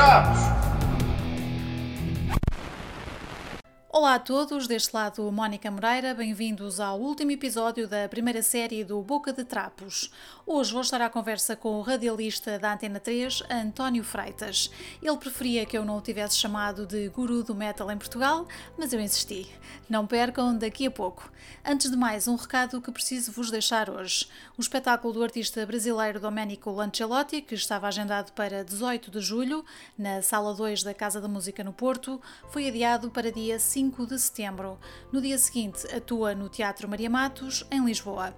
Trapos! Olá a todos, deste lado Mónica Moreira, bem-vindos ao último episódio da primeira série do Boca de Trapos. Hoje vou estar à conversa com o radialista da Antena 3, António Freitas. Ele preferia que eu não o tivesse chamado de guru do metal em Portugal, mas eu insisti. Não percam daqui a pouco. Antes de mais, um recado que preciso vos deixar hoje. O espetáculo do artista brasileiro Domenico Lancelotti, que estava agendado para 18 de julho, na Sala 2 da Casa da Música no Porto, foi adiado para dia 5 5 de setembro. No dia seguinte, atua no Teatro Maria Matos, em Lisboa.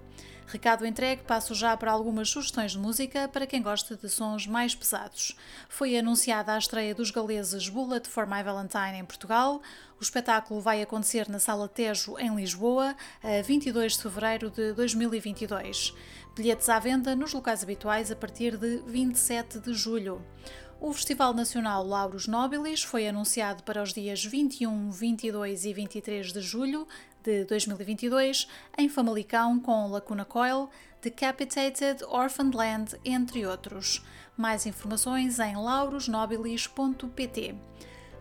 Recado entregue, passo já para algumas sugestões de música para quem gosta de sons mais pesados. Foi anunciada a estreia dos galeses Bullet for My Valentine em Portugal. O espetáculo vai acontecer na Sala Tejo, em Lisboa, a 22 de fevereiro de 2022. Bilhetes à venda nos locais habituais a partir de 27 de julho. O Festival Nacional Lauros Nobilis foi anunciado para os dias 21, 22 e 23 de julho de 2022 em Famalicão com Lacuna Coil, Decapitated, Orphaned Land, entre outros. Mais informações em laurosnobilis.pt.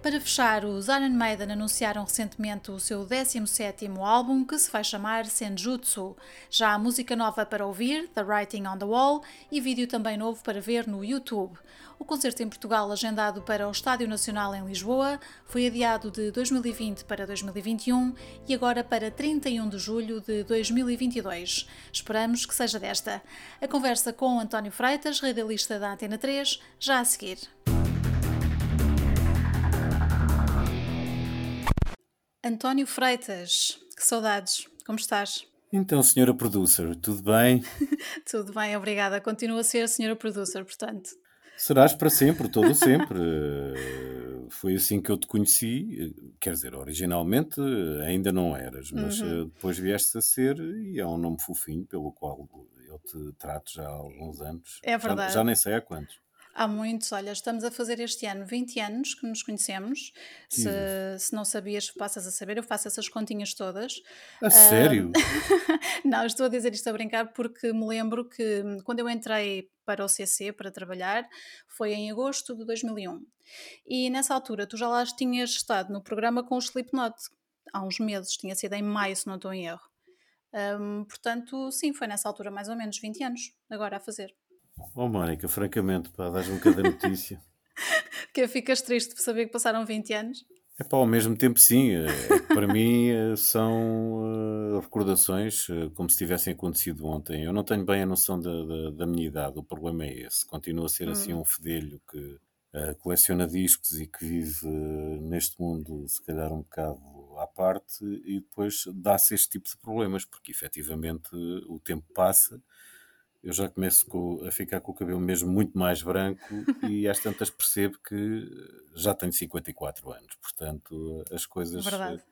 Para fechar, os Iron Maiden anunciaram recentemente o seu 17º álbum, que se vai chamar Senjutsu. Já há música nova para ouvir, The Writing on the Wall, e vídeo também novo para ver no YouTube. O concerto em Portugal, agendado para o Estádio Nacional em Lisboa, foi adiado de 2020 para 2021 e agora para 31 de julho de 2022. Esperamos que seja desta. A conversa com António Freitas, radialista da Antena 3, já a seguir. António Freitas, que saudades, como estás? Então, senhora producer, tudo bem? tudo bem, obrigada. Continua a ser senhora producer, portanto. Serás para sempre, todo sempre. Foi assim que eu te conheci. Quer dizer, originalmente ainda não eras, mas uhum. depois vieste a ser e é um nome fofinho pelo qual eu te trato já há alguns anos. É verdade. Já, já nem sei há quantos. Há muitos, olha, estamos a fazer este ano 20 anos que nos conhecemos. Se, se não sabias, passas a saber, eu faço essas continhas todas. A uh, sério? não, estou a dizer isto a brincar porque me lembro que hum, quando eu entrei para o CC para trabalhar foi em agosto de 2001. E nessa altura tu já lá tinhas estado no programa com o Slipknot há uns meses, tinha sido em maio, se não estou em erro. Um, portanto, sim, foi nessa altura mais ou menos 20 anos, agora a fazer. Oh, Mónica, francamente, pá, dás-me cada notícia. que ficas triste por saber que passaram 20 anos? É pá, ao mesmo tempo, sim. É, é para mim eh, são uh, recordações como se tivessem acontecido ontem. Eu não tenho bem a noção da, da, da minha idade, o problema é esse. Continuo a ser assim hum. um fedelho que uh, coleciona discos e que vive neste mundo, se calhar, um bocado à parte, e depois dá-se este tipo de problemas, porque efetivamente o tempo passa eu já começo com, a ficar com o cabelo mesmo muito mais branco e às tantas percebo que já tenho 54 anos, portanto as coisas. Verdade.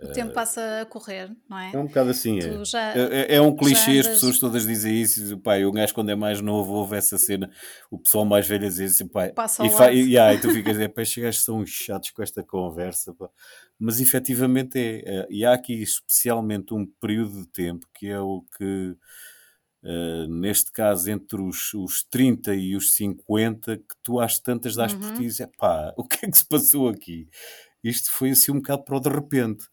O uh, tempo passa a correr, não é? É um bocado assim, é. Já, é, é. é. um clichê, andas... as pessoas todas dizem isso. Pai, o gajo quando é mais novo ouve essa cena, o pessoal mais velho diz assim, pai, passa e, fa, e, e, tu ficas, é, pá, estes gajos são chatos com esta conversa, pá. mas efetivamente é, é. E há aqui especialmente um período de tempo que é o que Uh, neste caso entre os, os 30 e os 50, que tu às tantas das uhum. por ti e pá, o que é que se passou aqui? Isto foi assim um bocado para o de repente.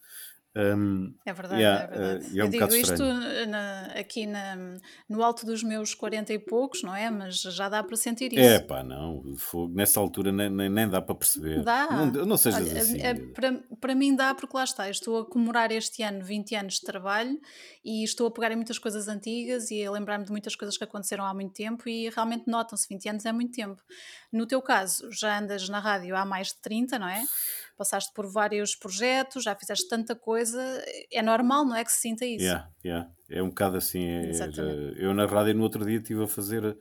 Um, é verdade, yeah, é verdade. Uh, é um eu digo isto na, aqui na, no alto dos meus 40 e poucos, não é? Mas já dá para sentir isso. É pá, não. Nessa altura nem, nem, nem, dá para perceber. Dá. Não, não sejas Olha, assim. É, para, para mim dá, porque lá está. Estou a comemorar este ano 20 anos de trabalho e estou a pegar em muitas coisas antigas e a lembrar-me de muitas coisas que aconteceram há muito tempo e realmente notam-se 20 anos é muito tempo. No teu caso, já andas na rádio há mais de 30, não é? Passaste por vários projetos, já fizeste tanta coisa, é normal, não é que se sinta isso? Yeah, yeah. É um bocado assim. É, eu na rádio no outro dia estive a fazer.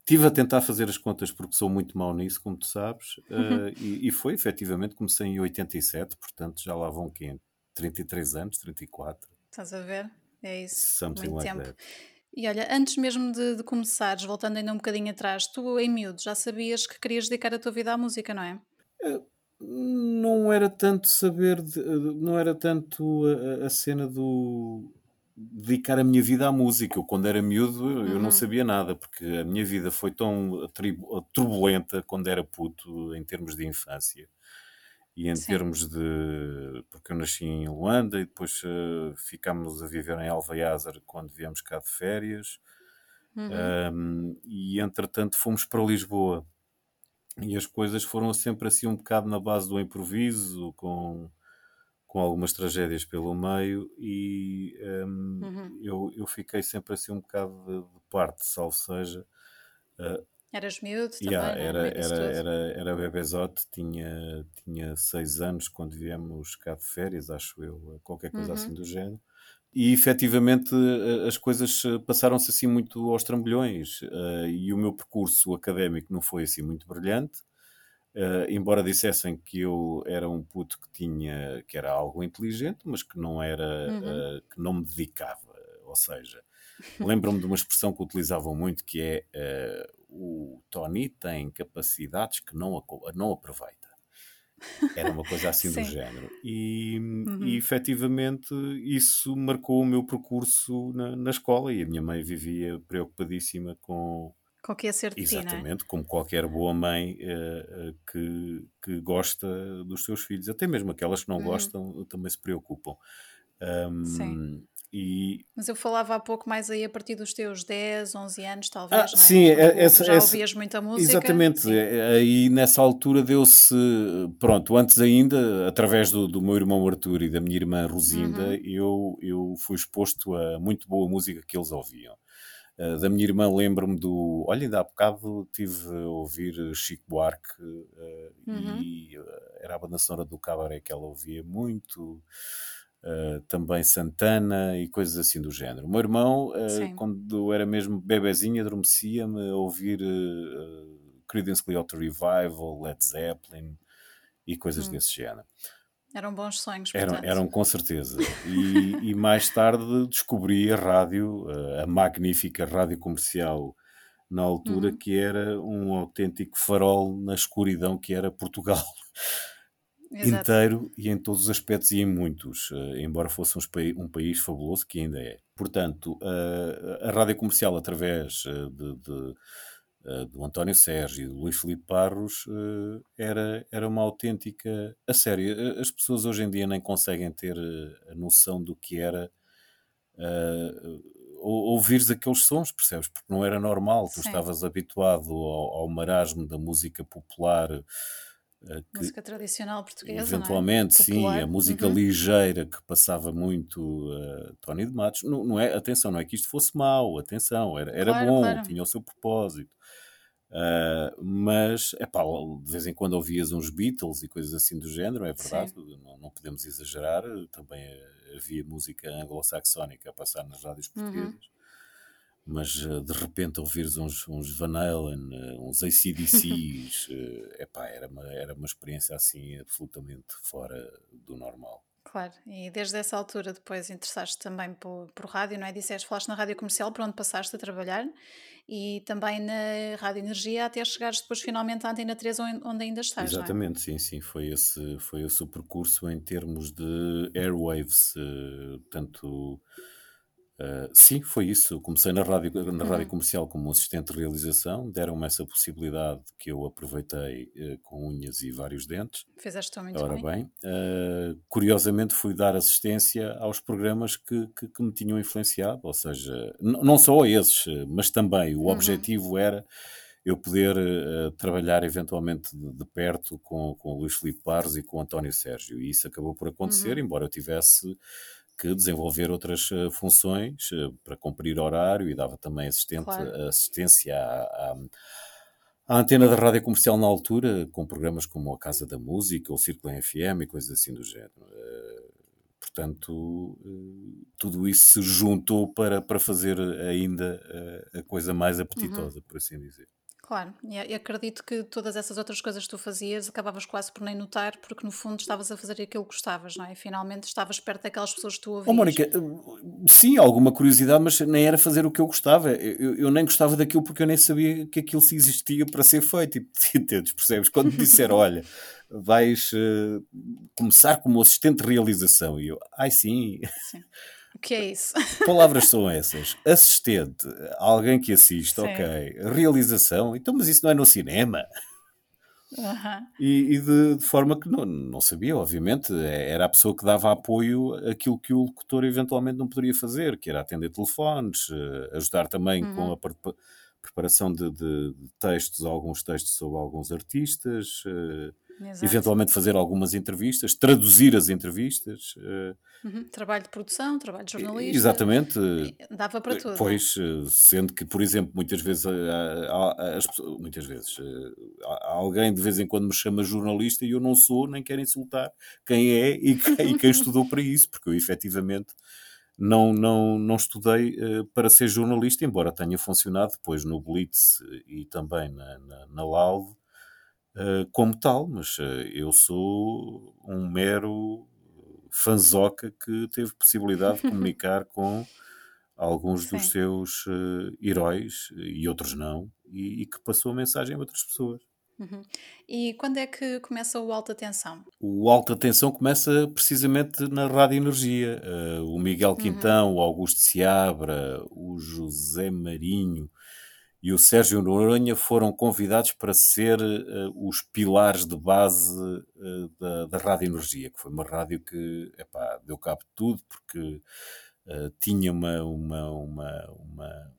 Estive a tentar fazer as contas porque sou muito mau nisso, como tu sabes, uh, e, e, foi efetivamente, comecei em 87, portanto já lá vão quê? 33 anos, 34. Estás a ver? É isso. Something muito like tempo. That. E olha, antes mesmo de, de, começares, voltando ainda um bocadinho atrás, tu em miúdo já sabias que querias dedicar a tua vida à música, não é? Uh, não era tanto saber, de, não era tanto a, a, cena do dedicar a minha vida à música. Eu, quando era miúdo, eu não uhum. sabia nada, porque a minha vida foi tão turbulenta quando era puto, em termos de infância. E em Sim. termos de. Porque eu nasci em Luanda e depois uh, ficámos a viver em Alvaiázar quando viemos cá de férias. Uhum. Um, e entretanto fomos para Lisboa. E as coisas foram sempre assim um bocado na base do improviso, com com algumas tragédias pelo meio e um, uhum. eu, eu fiquei sempre assim um bocado de, de parte, salvo seja. Uh, Eras miúdo yeah, também, era, era, era, era bebezote, tinha, tinha seis anos quando viemos cá de férias, acho eu, qualquer coisa uhum. assim do género. E efetivamente as coisas passaram-se assim muito aos trambolhões uh, e o meu percurso académico não foi assim muito brilhante. Embora dissessem que eu era um puto que tinha que era algo inteligente, mas que não era uhum. uh, que não me dedicava. Ou seja, lembro-me de uma expressão que utilizavam muito que é o Tony tem capacidades que não, não aproveita. Era uma coisa assim do género. E, uhum. e efetivamente isso marcou o meu percurso na, na escola e a minha mãe vivia preocupadíssima com, com que ia ser de ti, é? Exatamente, como qualquer boa mãe uh, uh, que, que gosta dos seus filhos, até mesmo aquelas que não uhum. gostam também se preocupam. Um, Sim. E... Mas eu falava há pouco mais aí a partir dos teus 10, 11 anos, talvez. Ah, é? Sim, é, essa, já essa, ouvias muita música. Exatamente, sim. É, aí nessa altura deu-se, pronto, antes ainda, através do, do, meu irmão Arthur e da minha irmã Rosinda, uhum. eu, eu fui exposto a muito boa música que eles ouviam. Uh, da minha irmã lembro-me do. Olha, ainda há bocado tive a ouvir Chico Buarque uh, uhum. e uh, era a banda sonora do Cabaré que ela ouvia muito. Também Santana e coisas assim do género. O meu irmão, quando era mesmo bebezinho, adormecia-me a ouvir Creedence Clearwater Revival, Led Zeppelin e coisas uhum. desse género. Eram bons sonhos. Eram, eram com certeza. E, e, mais tarde descobri a rádio, a magnífica rádio comercial na altura, uhum. que era um autêntico farol na escuridão que era Portugal. Exato. inteiro e em todos os aspectos e em muitos, uh, embora fosse um, país fabuloso, que ainda é. Portanto, uh, a rádio comercial, através uh, de, de uh, do António Sérgio e do Luís Filipe Parros uh, era, era uma autêntica. A sério, as pessoas hoje em dia nem conseguem ter eh, a noção do que era ouvires aqueles sons, percebes? Porque não era normal, tu Sim. estavas habituado ao, ao, marasmo da música popular. Que, música tradicional portuguesa. É? Eventualmente, é? sim, a música uhum. ligeira que passava muito uh, Tony de Matos. Não, não, é, atenção, não é que isto fosse mau, atenção, era, era claro, bom, claro. tinha o seu propósito. Uh, mas, é pá, de vez em quando ouvias uns Beatles e coisas assim do género, é verdade, não, não, podemos exagerar. Também havia música anglo-saxónica a passar nas rádios uhum. portuguesas. Uhum. Mas uh, de repente ouvires uns, uns Van Halen, uh, uns ACDCs, é pá, era uma, era uma experiência assim absolutamente fora do normal. Claro, e desde essa altura depois interessaste também por, por rádio, não é? Disseste, falaste na rádio comercial, por onde passaste a trabalhar e também na Rádio Energia até chegares depois finalmente à Antena 3 onde ainda estás, é? Exatamente, é? sim, sim, foi esse, foi esse o percurso em termos de airwaves, tanto Uh, sim, foi isso. Comecei na rádio, na rádio uhum. comercial como assistente de realização, deram-me essa possibilidade que eu aproveitei uh, com unhas e vários dentes. Fizeste muito Ora bem. bem, uh, curiosamente fui dar assistência aos programas que, que, que me tinham influenciado, ou seja, não só a esses, mas também o uhum. objetivo era eu poder trabalhar eventualmente de, de, perto com, com o Luís Filipe Pares e com o António Sérgio, e isso acabou por acontecer, uhum. embora eu tivesse que desenvolver outras uh, funções uh, para cumprir horário e dava também assistente, claro. assistência à, à, antena da rádio comercial na altura, com programas como a Casa da Música ou o Círculo FM e coisas assim do género. Uh, portanto, tudo isso se juntou para, para fazer ainda a coisa mais apetitosa, uhum. por assim dizer. Claro, e acredito que todas essas outras coisas que tu fazias acabavas quase por nem notar, porque no fundo estavas a fazer aquilo que gostavas, não é? E finalmente estavas perto daquelas pessoas que tu ouvias. Oh, Mónica, sim, alguma curiosidade, mas nem era fazer o que eu gostava. Eu, eu nem gostava daquilo porque eu nem sabia que aquilo se existia para ser feito. E entendes, percebes? Quando me disseram, olha, vais uh, começar como assistente de realização, e eu, ai sim. sim. O que é isso? Palavras são essas. Assistente, alguém que assiste, Sim. ok. Realização, então, mas isso não é no cinema? Aham. E, e de, de forma que não, não sabia, obviamente, é- era a pessoa que dava apoio àquilo que o locutor eventualmente não poderia fazer, que era atender telefones, eh, ajudar também com Uhum. a pre- preparação de, de- de textos, alguns textos sobre alguns artistas, eh, Exato. eventualmente fazer algumas entrevistas, traduzir as entrevistas. eh, Uhum. Trabalho de produção, trabalho de jornalista. Exatamente. Dava para tudo. não é? Pois, eh, sendo que, por exemplo, muitas vezes, eh, há- há- as muitas vezes, eh, há- alguém de vez em quando me chama jornalista e eu não sou, nem quero insultar quem é e quem, e quem estudou para isso, porque eu efetivamente não, não, não estudei eh, para ser jornalista, embora tenha funcionado depois no Blitz eh, e também na, na, na Laude eh, como tal, mas eh, eu sou um mero fanzoca que teve possibilidade de comunicar com alguns dos Sim. seus eh, heróis e outros não, e, e que passou a mensagem a outras pessoas. Uhum. E quando é que começa o alta tensão? O Alta Tensão começa precisamente na Rádio Energia. Eh, o Miguel Uhum. Quintão, o Augusto Seabra, o José Marinho e o Sérgio Noronha foram convidados para ser eh, os pilares de base eh, da, da Rádio Energia, que foi uma rádio que epá, deu cabo de tudo, porque eh, tinha uma, uma, uma, uma,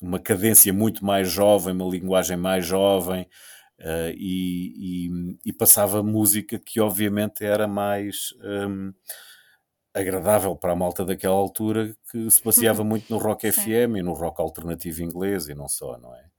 uma cadência muito mais jovem, uma linguagem mais jovem, e, e- e passava música que obviamente era mais hum, agradável para a malta daquela altura, que se baseava muito no rock Sim. FM e no rock alternativo inglês e não só, não é?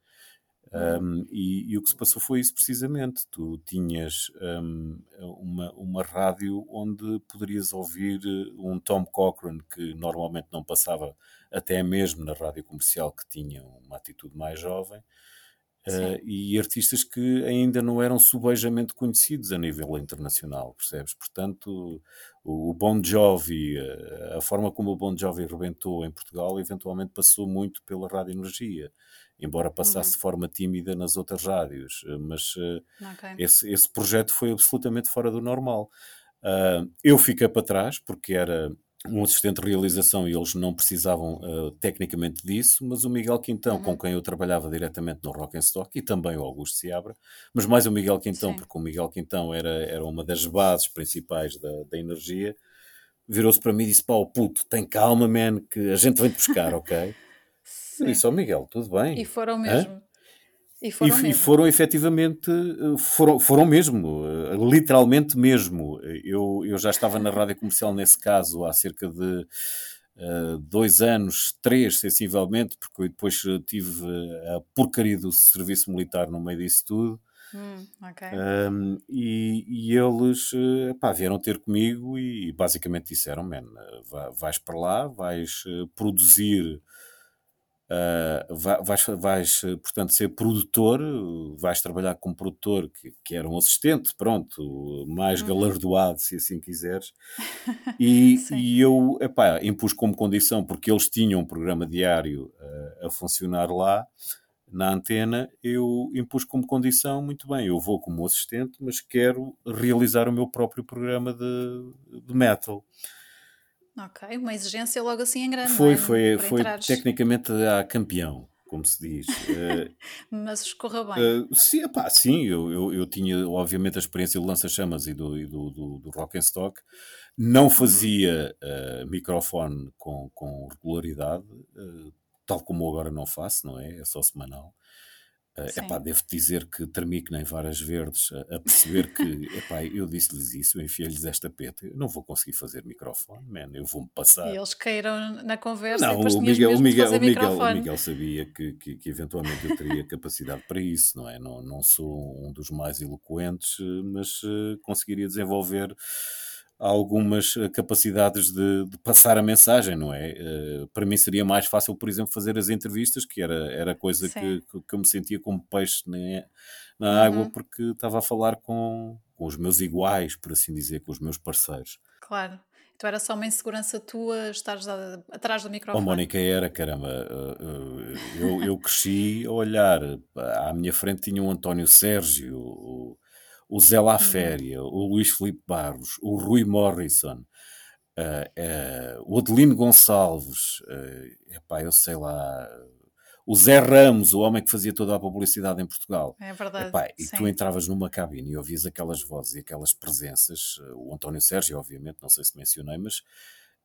Uhum. Um, e, e o que se passou foi isso precisamente. Tu tinhas um, uma, uma rádio onde poderias ouvir eh, um Tom Cochrane que normalmente não passava até mesmo na rádio comercial que tinha uma atitude mais jovem. Uh, e artistas que ainda não eram subejamente conhecidos a nível internacional, percebes? Portanto, o, o Bon Jovi, uh, a forma como o Bon Jovi rebentou em Portugal, eventualmente passou muito pela Rádio Energia, embora passasse Uhum. de forma tímida nas outras rádios, uh, mas uh, Ok. esse, esse projeto foi absolutamente fora do normal. Uh, eu fiquei para trás, porque era um assistente de realização e eles não precisavam uh, tecnicamente disso, mas o Miguel Quintão, com Uhum. quem eu trabalhava diretamente no Rock and Stock, e também o Augusto Seabra, mas mais o Miguel Quintão, Sim. porque o Miguel Quintão era, era uma das bases principais da, da energia, virou-se para mim e disse: Pá, puto, tem calma, man, que a gente vem-te buscar, ok? Eu Sim. disse: Ó Miguel, tudo bem? E foram Hã? mesmo. E E, foram e mesmo. foram efetivamente, eh, foram, foram mesmo, eh, literalmente mesmo. Eu, eu já estava na rádio comercial nesse caso há cerca de eh, dois anos, três sensivelmente, porque eu depois tive a porcaria do serviço militar no meio disso tudo. Hum, ok. Um, e, e eles eh, pá, vieram ter comigo e basicamente disseram: Man, va- vais para lá, vais produzir, ah, va- vais, vais, portanto, ser produtor, vais trabalhar como produtor, que, que era um assistente, pronto, mais Uhum. galardoado, se assim quiseres. E, e eu epá, impus como condição, porque eles tinham um programa diário eh, a funcionar lá, na antena, eu impus como condição, muito bem, eu vou como assistente, mas quero realizar o meu próprio programa de, de metal. Ok. Uma exigência logo assim em grande, Foi, é? foi, foi entrares. tecnicamente a campeão, como se diz. Eh, Mas escorreu bem. Uh, sim, epá, sim eu, eu, eu tinha obviamente a experiência do lança-chamas e do, e do, do, do rock and stock. Não Uhum. fazia uh, microfone com, com regularidade, tal como agora não faço, não é? É só semanal. Uh, Sim. epá, devo dizer que tremi que nem varas verdes a, a perceber que, epá, eu disse-lhes isso, enfiei-lhes esta peta, eu não vou conseguir fazer microfone, man, eu vou-me passar. E eles caíram na conversa Não, o Miguel, o, Miguel, o, Miguel, o. Miguel sabia que, que, que eventualmente eu teria capacidade para isso, não é? Não, não sou um dos mais eloquentes, eh, mas eh, conseguiria desenvolver algumas eh, capacidades de, de passar a mensagem, não é? Eh, para mim seria mais fácil, por exemplo, fazer as entrevistas, que era, era coisa que, que, que eu me sentia como peixe na, na água, Uhum. porque estava a falar com, com os meus iguais, por assim dizer, com os meus parceiros. Claro. Então era só uma insegurança tua estares atrás do Oh, microfone. Mónica, era, caramba. uh, uh, Eu, eu cresci a olhar. À minha frente tinha o António Sérgio, o, o Zé La Uhum. Féria, o Luís Filipe Barros, o Rui Morrison. uh, uh, o Adelino Gonçalves, uh, epá, eu sei lá, o Zé Ramos, o homem que fazia toda a publicidade em Portugal. É verdade. Epá, e tu entravas numa cabine e ouvias aquelas vozes e aquelas presenças, o António Sérgio, obviamente, não sei se mencionei, mas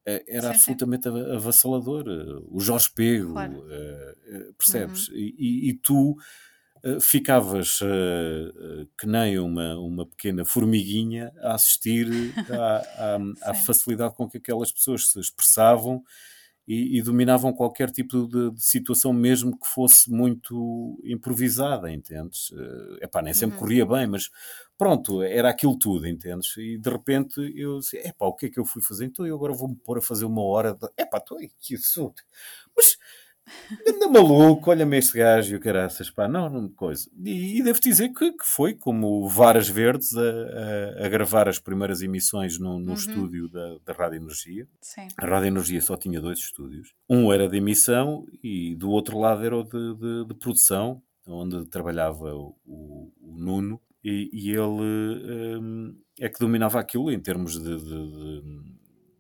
era sim, absolutamente sim. avassalador. O Jorge Pego, claro. percebes? Uhum. E, e, tu eh, ficavas uh, que nem uma, uma pequena formiguinha a assistir à, à, à facilidade com que aquelas pessoas se expressavam e, e dominavam qualquer tipo de, de, situação, mesmo que fosse muito improvisada, entendes? Uh, epá, nem sempre uhum. corria bem, mas pronto, era aquilo tudo, entendes? E de repente eu disse, epá, o que é que eu fui fazer? Então eu agora vou-me pôr a fazer uma hora de... Epá, estou aqui, mas Anda maluco, olha-me este gajo e o caraças, pá, não, não coisa. E, e devo dizer que, que, foi como Varas Verdes a, a, a gravar as primeiras emissões no, no uhum. estúdio da, da Rádio Energia. Sim. A Rádio Energia só tinha dois estúdios. Um era de emissão e do outro lado era o de, de, de produção, onde trabalhava o, o, Nuno. E, e ele um, é que dominava aquilo em termos de, de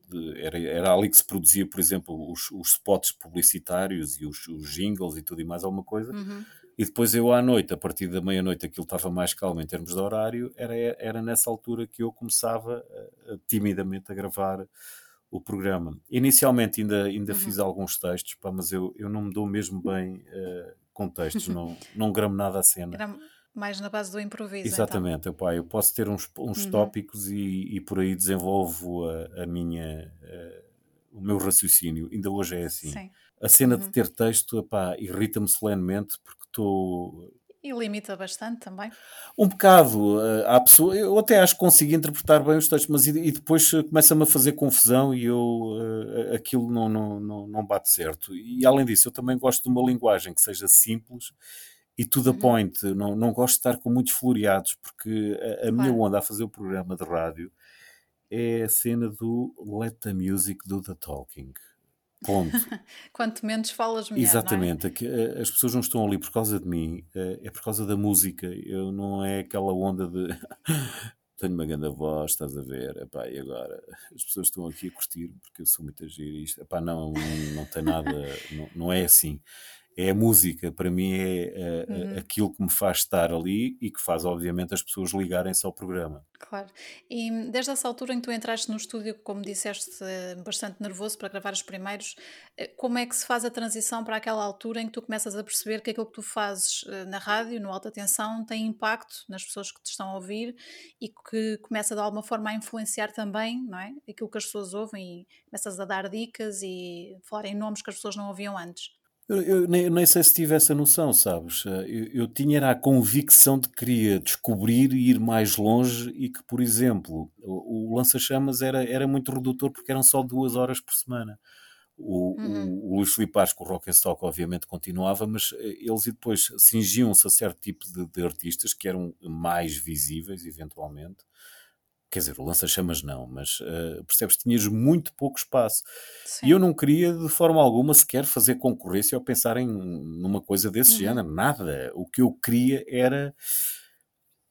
de, era, era ali que se produzia, por exemplo, os, os spots publicitários e os, os, jingles e tudo e mais alguma coisa. Uhum. E depois eu à noite, a partir da meia-noite, aquilo estava mais calmo em termos de horário, era, era nessa altura que eu começava a, a, timidamente a gravar o programa. Inicialmente ainda, ainda uhum. fiz alguns textos, pá, mas eu, eu não me dou mesmo bem uh, com textos, não, não gramo nada a cena. Mais na base do improviso. Exatamente, então. eu posso ter uns, uns uhum. tópicos e, e, por aí desenvolvo a, a minha, a, o meu raciocínio. Ainda hoje é assim. Sim. A cena uhum. de ter texto irrita-me solenemente porque estou. E limita bastante também. Um bocado. Eh, há pessoa, eu até acho que consigo interpretar bem os textos, mas e, e depois começa-me a fazer confusão e eu aquilo não, não, não, não bate certo. E além disso, eu também gosto de uma linguagem que seja simples e to the uhum. point. Não, não gosto de estar com muitos floreados, porque a, a minha onda a fazer o programa de rádio é a cena do let the music do the talking. Ponto. Quanto menos falas, melhor. É? Exatamente. É? Eh, as pessoas não estão ali por causa de mim, eh, é por causa da música. Eu não é aquela onda de tenho uma grande voz, estás a ver, epá, e agora as pessoas estão aqui a curtir porque eu sou muito agir isto. Epá, não, não, não tem nada, não, não é assim é a música, para mim é uh, uhum. aquilo que me faz estar ali e que faz, obviamente, as pessoas ligarem-se ao programa. Claro. E desde essa altura em que tu entraste no estúdio, como disseste, eh, bastante nervoso para gravar os primeiros, eh, como é que se faz a transição para aquela altura em que tu começas a perceber que aquilo que tu fazes na rádio, no alta tensão, tem impacto nas pessoas que te estão a ouvir e que começa de alguma forma a influenciar também, não é? Aquilo que as pessoas ouvem e começas a dar dicas e falar em nomes que as pessoas não ouviam antes. Eu, eu nem, nem, sei se tive essa noção, sabes? Eu, eu tinha era a convicção de que queria descobrir e ir mais longe e que, por exemplo, o, o lança-chamas era, era muito redutor porque eram só duas horas por semana. O, uhum. o, o Luís Filipe Asco, o Rock and Stock, obviamente continuava, mas eh, eles depois cingiam-se a certo tipo de, de, artistas que eram mais visíveis, eventualmente, Quer dizer, o lança-chamas não, mas uh, percebes, tinhas muito pouco espaço. Sim. E eu não queria de forma alguma sequer fazer concorrência ou pensar em numa coisa desse uhum. género, nada. O que eu queria era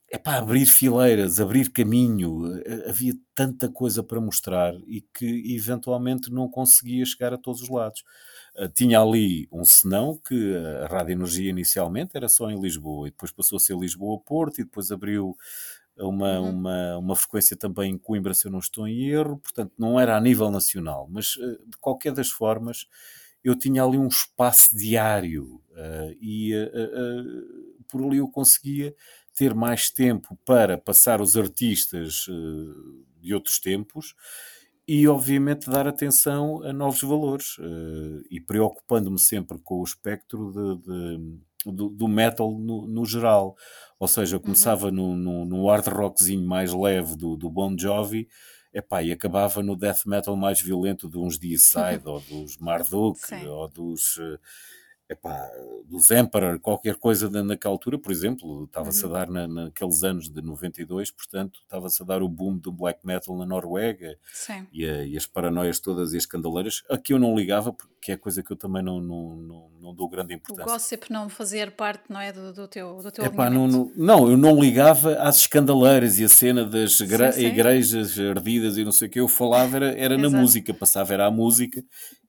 é para abrir fileiras, abrir caminho. Eh, havia tanta coisa para mostrar e que eventualmente não conseguia chegar a todos os lados. Uh, tinha ali um senão que a Rádio Energia inicialmente era só em Lisboa e depois passou a ser Lisboa-Porto e depois abriu uma, uhum. uma, uma frequência também em Coimbra, se eu não estou em erro, portanto não era a nível nacional, mas eh, de qualquer das formas eu tinha ali um espaço diário uh, e uh, por ali eu conseguia ter mais tempo para passar os artistas de outros tempos e obviamente dar atenção a novos valores e preocupando-me sempre com o espectro de, de do, do metal no, no, geral. Ou seja, eu começava uhum. no, no, no, hard rockzinho mais leve do, do Bon Jovi epá, e acabava no death metal mais violento de uns Deicide ou dos Marduk ou dos... epá, dos Emperor, qualquer coisa naquela altura, por exemplo, estava-se uhum. a dar na, naqueles anos de 92, portanto, estava-se a dar o boom do black metal na Noruega e, a, e, as paranoias todas e as candeleiras. Aqui eu não ligava, porque é coisa que eu também não, não, não, não dou grande importância. O gossip não fazer parte, não é, do, do teu, do teu epá, não, não, não, eu não ligava às escandaleiras e a cena das sim, sim. igrejas ardidas e não sei o que, eu falava era, era na música, passava era a música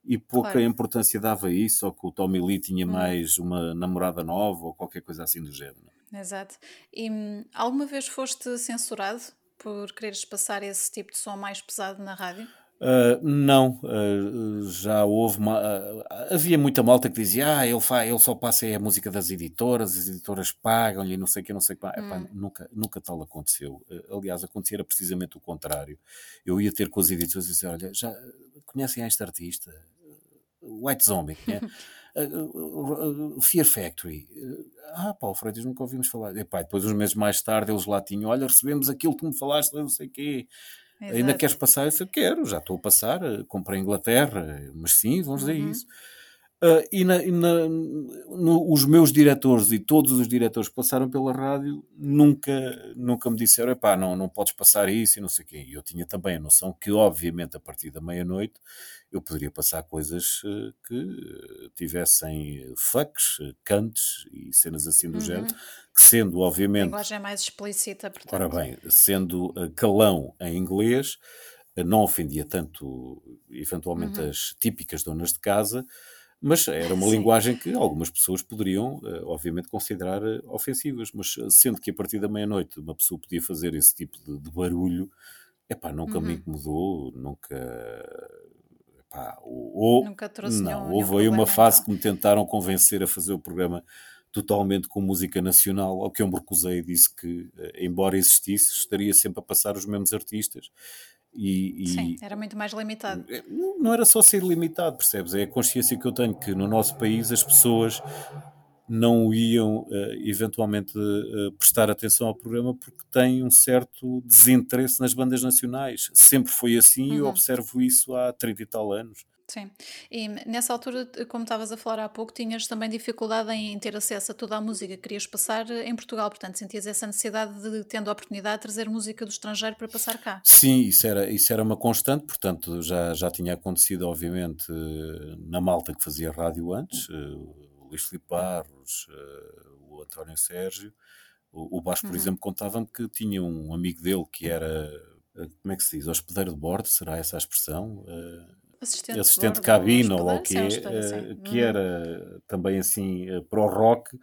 e pouca claro. importância dava isso, ou que o Tommy Lee tinha hum. mais uma namorada nova ou qualquer coisa assim do género. Exato. E hum, alguma vez foste censurado por quereres passar esse tipo de som mais pesado na rádio? Uh, não, uh, já houve. Uma, uh, havia muita malta que dizia: Ah, ele, faz, ele só passa a música das editoras, as editoras pagam-lhe, não sei o que, não sei o que. Hum. Epá, nunca, nunca tal aconteceu. aliás, acontecia precisamente o contrário. Eu ia ter com as editoras e dizer: Olha, já conhecem este artista? White Zombie, é? uh, Fear Factory. Ah, pá, o Freitas nunca ouvimos falar. E, pá, depois, uns meses mais tarde, eles lá tinham: Olha, recebemos aquilo que me falaste, não sei o quê. Exato. Ainda queres passar? Eu disse, quero, já estou a passar, comprei a Inglaterra, mas sim, vamos uhum. dizer isso. Uh, e, na, e na, no, os meus diretores e todos os diretores que passaram pela rádio nunca, nunca me disseram: pá, não, não podes passar isso e não sei o quê. E eu tinha também a noção que, obviamente, a partir da meia-noite eu poderia passar coisas uh, que tivessem fucks, cantes e cenas assim do uhum. género, que sendo, obviamente. A linguagem é mais explícita, portanto. Ora bem, sendo uh, calão em inglês, não ofendia tanto, eventualmente, uhum. as típicas donas de casa mas era uma Sim. linguagem que algumas pessoas poderiam, eh, obviamente, considerar eh, ofensivas, mas eh, sendo que a partir da meia-noite uma pessoa podia fazer esse tipo de, de barulho, epá, nunca uhum. me incomodou, nunca. Epá, ou, nunca trouxe não, houve aí uma fase então. que me tentaram convencer a fazer o programa totalmente com música nacional, ao que eu me recusei e disse que, embora existisse, estaria sempre a passar os mesmos artistas e, e, Sim, era muito mais limitado. É, não, não era só ser limitado, percebes? É a consciência que eu tenho que no nosso país as pessoas não iam uh, eventualmente uh, prestar atenção ao programa porque têm um certo desinteresse nas bandas nacionais. Sempre foi assim e uhum. eu observo isso há 30 e tal anos. Sim. E nessa altura, como estavas a falar há pouco, tinhas também dificuldade em ter acesso a toda a música que querias passar em Portugal, portanto sentias essa necessidade de, tendo a oportunidade, de trazer música do estrangeiro para passar cá. Sim, isso era, isso era uma constante, portanto já, já tinha acontecido, obviamente, na malta que fazia rádio antes, eh, o Luís Filipe Barros, eh, o António Sérgio, o, o Basco, por uhum. exemplo, contava-me que tinha um amigo dele que era, eh, como é que se diz, hospedeiro de bordo, será essa a expressão? Assistente, assistente de cabine ou o que é, uh, que era também assim uh, para o rock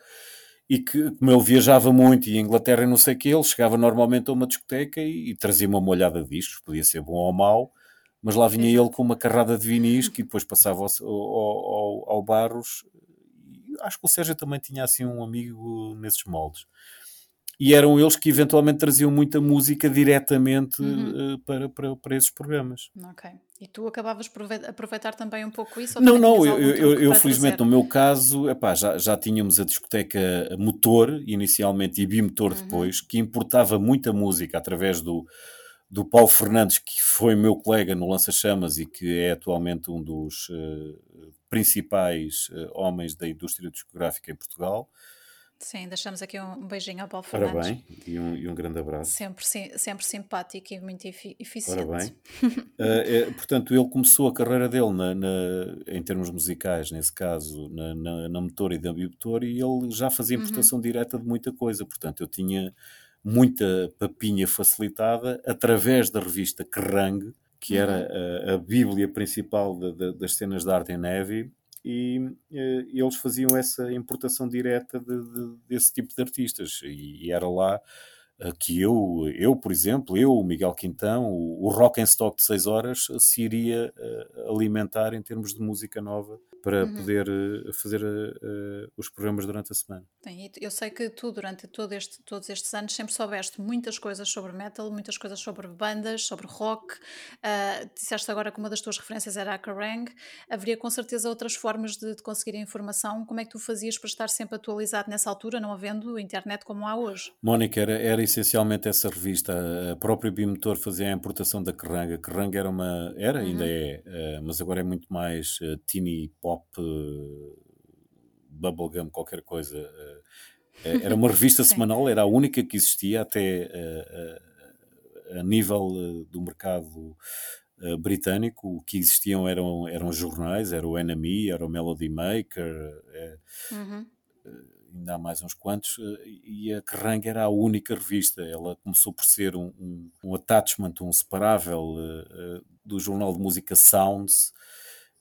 e que, como ele viajava muito e em Inglaterra e não sei o que, ele chegava normalmente a uma discoteca e, e trazia uma molhada de discos, podia ser bom ou mau, mas lá vinha ele com uma carrada de vinis que depois passava ao, ao, ao, ao Barros. Acho que o Sérgio também tinha assim um amigo nesses moldes e eram eles que eventualmente traziam muita música diretamente uhum. uh, para, para, para esses programas. Ok. E tu acabavas por aproveitar também um pouco isso? Não, não, eu, eu, eu felizmente no meu caso, epá, já, já tínhamos a discoteca Motor inicialmente e Bimotor uhum. depois, que importava muita música através do, do Paulo Fernandes, que foi meu colega no Lança Chamas e que é atualmente um dos uh, principais uh, homens da indústria discográfica em Portugal. Sim, deixamos aqui um beijinho ao Paulo Ora bem, e um, e um grande abraço. Sempre, sempre simpático e muito eficiente. Ora bem. uh, é, portanto, ele começou a carreira dele na, na, em termos musicais, nesse caso, na, na, na motor e da bimotor, e ele já fazia importação uhum. direta de muita coisa. Portanto, eu tinha muita papinha facilitada através da revista Kerrang, que era uhum. a, a, bíblia principal de, de, das cenas de arte em neve, e, e eles faziam essa importação direta de, de, desse tipo de artistas. E, e era lá uh, que eu, eu, por exemplo, eu, o Miguel Quintão, o, o Rock and Stock de 6 horas se iria uh, alimentar em termos de música nova para uhum. poder uh, fazer uh, os programas durante a semana. Sim, eu sei que tu, durante todo este, todos estes anos, sempre soubeste muitas coisas sobre metal, muitas coisas sobre bandas, sobre rock. Uh, disseste agora que uma das tuas referências era a Kerrang. Haveria com certeza outras formas de, de conseguir a informação. Como é que tu fazias para estar sempre atualizado nessa altura, não havendo internet como há hoje? Mónica, era, era essencialmente essa revista. A própria Bimotor fazia a importação da Kerrang. A Kerrang era uma. Era, uhum. ainda é, mas agora é muito mais uh, teeny pop pop Bubblegum, qualquer coisa. Uh, era uma revista semanal, era a única que existia até uh, a nível do mercado britânico. O que existiam eram, eram jornais, era o NME, era o Melody Maker. Uhum ainda há mais uns quantos, e a Kerrang era a única revista. Ela começou por ser um, um, um attachment, um separável do jornal de música Sounds,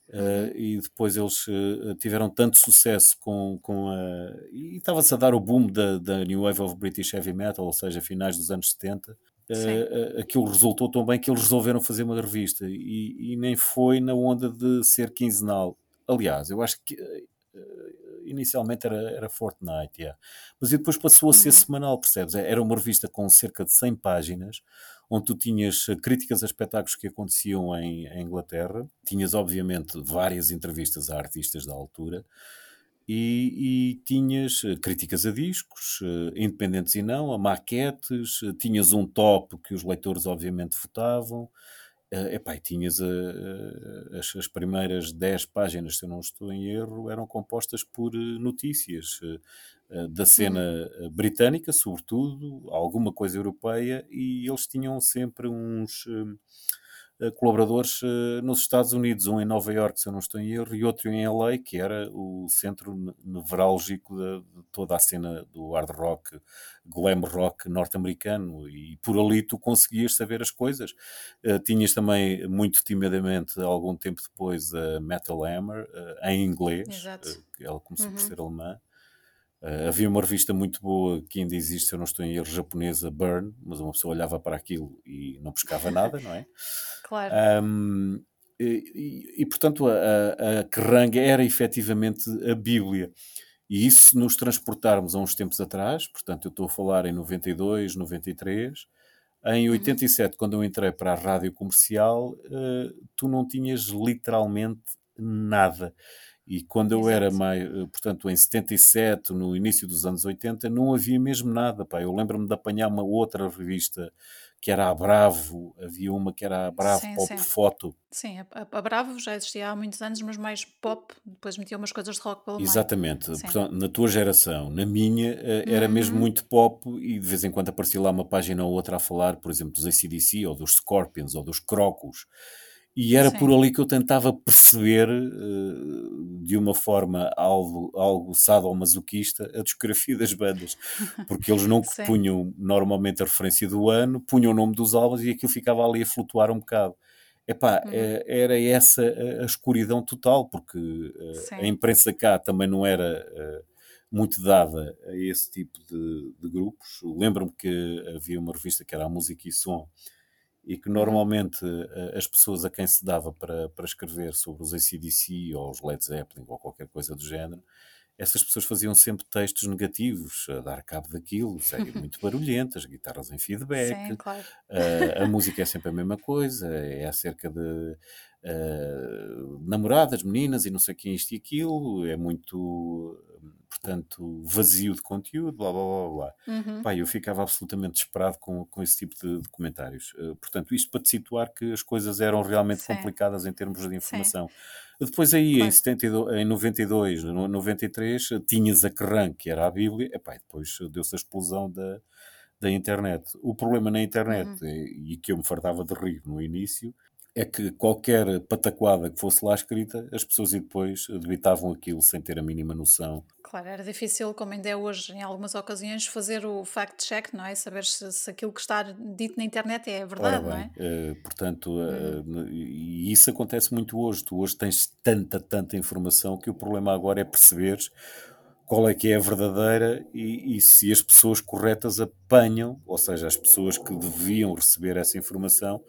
Uh, e depois eles uh, tiveram tanto sucesso com, com a. E estava-se a dar o boom da, da New Wave of British Heavy Metal, ou seja, finais dos anos 70. Uh, aquilo resultou tão bem que eles resolveram fazer uma revista e, e, nem foi na onda de ser quinzenal. Aliás, eu acho que inicialmente era, era Fortnite, yeah. mas depois passou a ser uhum. semanal, percebes? Era uma revista com cerca de 100 páginas onde tu tinhas eh, críticas a espetáculos que aconteciam em, em Inglaterra, tinhas obviamente várias entrevistas a artistas da altura, e, e, tinhas eh, críticas a discos, uh, independentes e não, a maquetes, tinhas um top que os leitores obviamente votavam, uh, epá, e tinhas as, as, primeiras 10 páginas, se eu não estou em erro, eram compostas por notícias eh, da cena uhum. britânica, sobretudo, alguma coisa europeia, e eles tinham sempre uns uh, colaboradores uh, nos Estados Unidos, um em Nova York, se eu não estou em erro, e outro em LA, que era o centro nevrálgico de, toda a cena do hard rock, glam rock norte-americano, e por ali tu conseguias saber as coisas. tinhas também, muito timidamente, algum tempo depois, a Metal Hammer, em inglês, ela começou uhum. por ser alemã, Uh, havia uma revista muito boa que ainda existe, eu não estou em erro, japonesa, Burn, mas uma pessoa olhava para aquilo e não pescava nada, não é? Claro. Um, e, e, e, portanto, a, a, a Kerrang era efetivamente a Bíblia. E isso, se nos transportarmos a uns tempos atrás, portanto, eu estou a falar em 92, 93, em 87, uhum. quando eu entrei para a rádio comercial, uh, tu não tinhas literalmente nada. E quando eu era mais, eh, portanto, em 77, no início dos anos 80, não havia mesmo nada. Pá. Eu lembro-me de apanhar uma outra revista que era a Bravo, havia uma que era a Bravo sim, Pop sim. Foto. Sim, a, a, Bravo já existia há muitos anos, mas mais pop, depois metia umas coisas de rock pelo Exatamente, Portanto, na tua geração, na minha, eh, era uhum. mesmo muito pop e de vez em quando aparecia lá uma página ou outra a falar, por exemplo, dos ACDC ou dos Scorpions ou dos Crocos. E era Sim. por ali que eu tentava perceber, uh, de uma forma algo, algo sadomasoquista, a discografia das bandas. Porque eles não punham normalmente a referência do ano, punham o nome dos álbuns e aquilo ficava ali a flutuar um bocado. Epá. Eh, era essa a, escuridão total, porque uh, a imprensa cá também não era muito dada a esse tipo de, de grupos. Lembro-me que havia uma revista que era a Música e Som, e que normalmente eh, as pessoas a quem se dava para, para escrever sobre os ACDC ou os Led Zeppelin ou qualquer coisa do género, essas pessoas faziam sempre textos negativos, a dar cabo daquilo, sei, muito barulhentas, guitarras em feedback, Sim, claro. uh, a música é sempre a mesma coisa, é acerca de uh, namoradas, meninas e não sei quem isto e aquilo, é muito portanto, vazio de conteúdo, blá blá blá blá. Uhum. Pá, eu ficava absolutamente desesperado com, com esse tipo de, de comentários. Uh, portanto, isto para te situar que as coisas eram realmente Sim. complicadas em termos de informação. Sim. Depois aí, claro. em, 72, em 92, 93, tinhas a Kerrang, que era a Bíblia, e pá, depois deu-se a explosão da, da internet. O problema na internet, uhum. e, e que eu me fartava de rir no início, é que qualquer pataquada que fosse lá escrita, as pessoas depois debitavam aquilo sem ter a mínima noção. Claro, era difícil, como ainda é hoje, em algumas ocasiões, fazer o fact-check, não é? Saber se, se, aquilo que está dito na internet é verdade, bem, não é? Uh, portanto, uh, e isso acontece muito hoje. Tu hoje tens tanta, tanta informação que o problema agora é perceberes qual é que é a verdadeira e, e, se as pessoas corretas apanham, ou seja, as pessoas que deviam receber essa informação,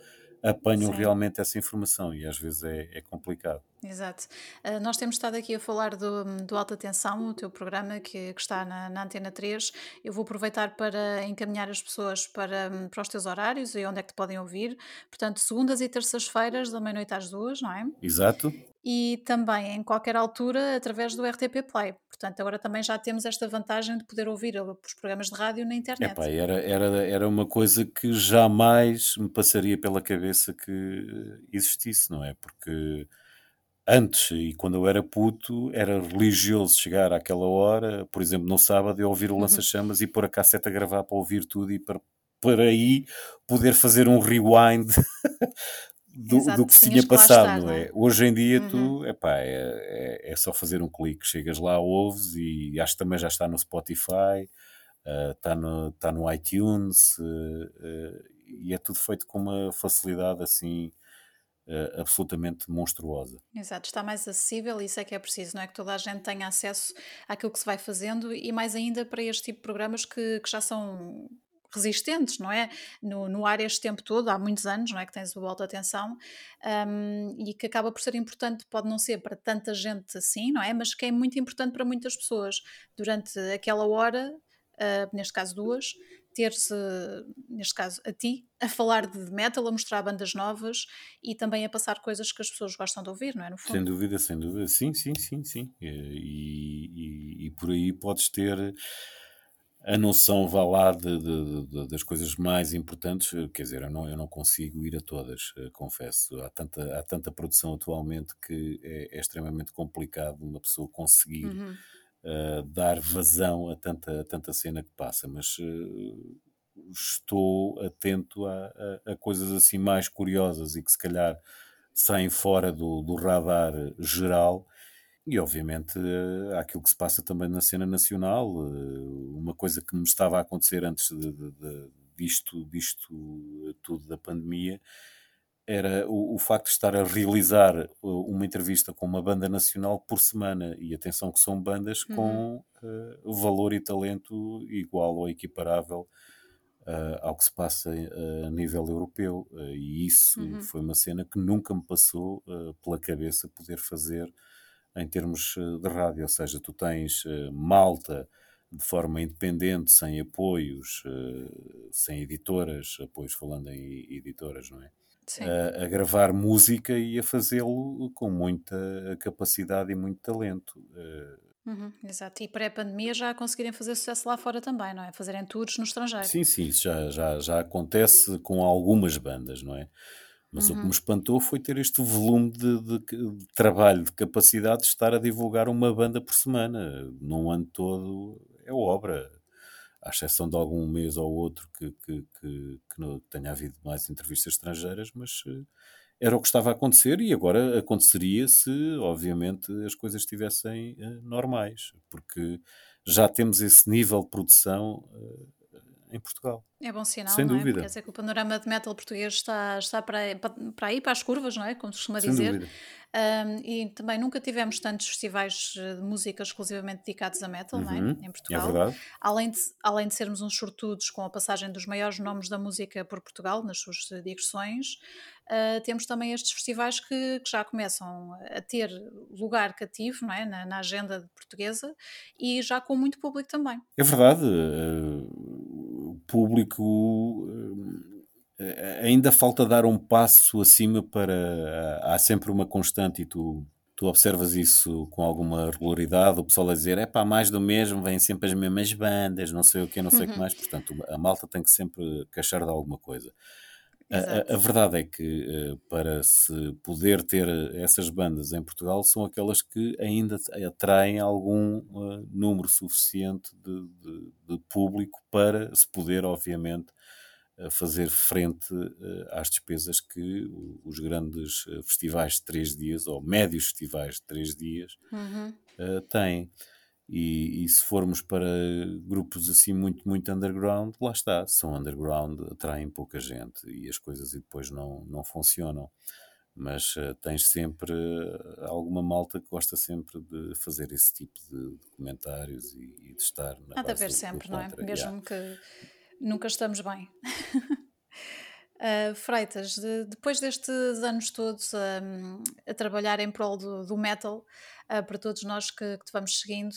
apanham Sim. realmente essa informação e às vezes é, é complicado. Exato. Uh, nós temos estado aqui a falar do, do Alta Tensão, o teu programa que, que está na, na, Antena 3. Eu vou aproveitar para encaminhar as pessoas para, para os teus horários e onde é que te podem ouvir. Portanto, segundas e terças-feiras, da meia-noite às duas, não é? Exato. E também em qualquer altura através do RTP Play. Portanto, agora também já temos esta vantagem de poder ouvir os programas de rádio na internet. Epá, era, era, era uma coisa que jamais me passaria pela cabeça que existisse, não é? Porque antes, e quando eu era puto, era religioso chegar àquela hora, por exemplo, no sábado, e ouvir o lança-chamas e pôr a casseta a gravar para ouvir tudo e para, para aí poder fazer um rewind do, Exato, do que se tinha passado, estar, não não é? é? Hoje em dia Uhum. tu, epá, é, é, é só fazer um clique, chegas lá, ouves e acho que também já está no Spotify, eh, está no, está no iTunes eh, eh, e é tudo feito com uma facilidade assim eh, absolutamente monstruosa. Exato, está mais acessível e isso é que é preciso, não é? Que toda a gente tenha acesso àquilo que se vai fazendo e mais ainda para este tipo de programas que, que já são resistentes, não é? No, no ar este tempo todo, há muitos anos, não é? Que tens o alta atenção um, e que acaba por ser importante, pode não ser para tanta gente assim, não é? Mas que é muito importante para muitas pessoas durante aquela hora, uh, neste caso duas, ter-se, neste caso a ti, a falar de metal, a mostrar bandas novas e também a passar coisas que as pessoas gostam de ouvir, não é? No fundo. Sem dúvida, sem dúvida. Sim, sim, sim, sim. E, e, e por aí podes ter a noção, vá lá, de, de, de, das coisas mais importantes. Quer dizer, eu não, eu não consigo ir a todas, eh, confesso. Há tanta, há tanta produção atualmente que é, é extremamente complicado uma pessoa conseguir Uhum. uh, dar vazão a tanta, a tanta cena que passa. Mas uh, estou atento a, a, a coisas assim mais curiosas e que se calhar saem fora do, do radar geral. E obviamente uh, aquilo que se passa também na cena nacional, uh, uma coisa que me estava a acontecer antes de, de, de, disto, disto tudo da pandemia, era o, o, facto de estar a realizar uma entrevista com uma banda nacional por semana. E atenção que são bandas uhum. com uh, valor e talento igual ou equiparável uh, ao que se passa uh, a nível europeu. e isso uhum. foi uma cena que nunca me passou pela cabeça poder fazer em termos de rádio. Ou seja, tu tens malta de forma independente, sem apoios, sem editoras, apoios falando em editoras, não é? A, a, gravar música e a fazê-lo com muita capacidade e muito talento. Uhum, exato, e pré-pandemia já conseguirem fazer sucesso lá fora também, não é? Fazerem tours no estrangeiro. Sim, sim, isso já, já, já acontece com algumas bandas, não é? Mas uhum. o que me espantou foi ter este volume de, de, de, trabalho, de capacidade de estar a divulgar uma banda por semana. Num ano todo é obra à exceção de algum mês ou outro que, que, que, que não tenha havido mais entrevistas estrangeiras, mas uh, era o que estava a acontecer e agora aconteceria se, obviamente, as coisas estivessem uh, normais, porque já temos esse nível de produção uh, em Portugal. É bom sinal, Sem não é? dúvida. Quer dizer que o panorama de metal português está, está para, para, para aí, para as curvas, não é? Como se costuma Sem dizer. dúvida. Um, e também nunca tivemos tantos festivais de música exclusivamente dedicados a metal, não é? Uhum, Em É Portugal. verdade. além, de, além de sermos uns sortudos com a passagem dos maiores nomes da música por Portugal, nas suas digressões, uh, temos também estes festivais que, que, já começam a ter lugar cativo não é? na, na agenda portuguesa e já com muito público também. É verdade. Uh, público. Uh, ainda falta dar um passo acima para. Há sempre uma constante e tu tu observas isso com alguma regularidade, o pessoal a dizer, é pá, mais do mesmo, vêm sempre as mesmas bandas, não sei o que, não sei o que mais, portanto a malta tem que sempre queixar de alguma coisa. A, a, verdade é que uh, para se poder ter essas bandas em Portugal são aquelas que ainda atraem algum uh, número suficiente de, de, de, público para se poder, obviamente, uh, fazer frente às despesas que os grandes festivais de três dias ou médios festivais de três dias uhum. têm. E, e, se formos para grupos assim muito, muito underground, lá está, são underground, atraem pouca gente e as coisas e depois não, não funcionam. Mas uh, tens sempre uh, alguma malta que gosta sempre de fazer esse tipo de, de comentários e, e, de estar na Há de haver sempre, não é? Mesmo Yeah. que nunca estamos bem. Uh, Freitas, de- depois destes anos todos um, a trabalhar em prol do, do metal, uh, para todos nós que, que te vamos seguindo,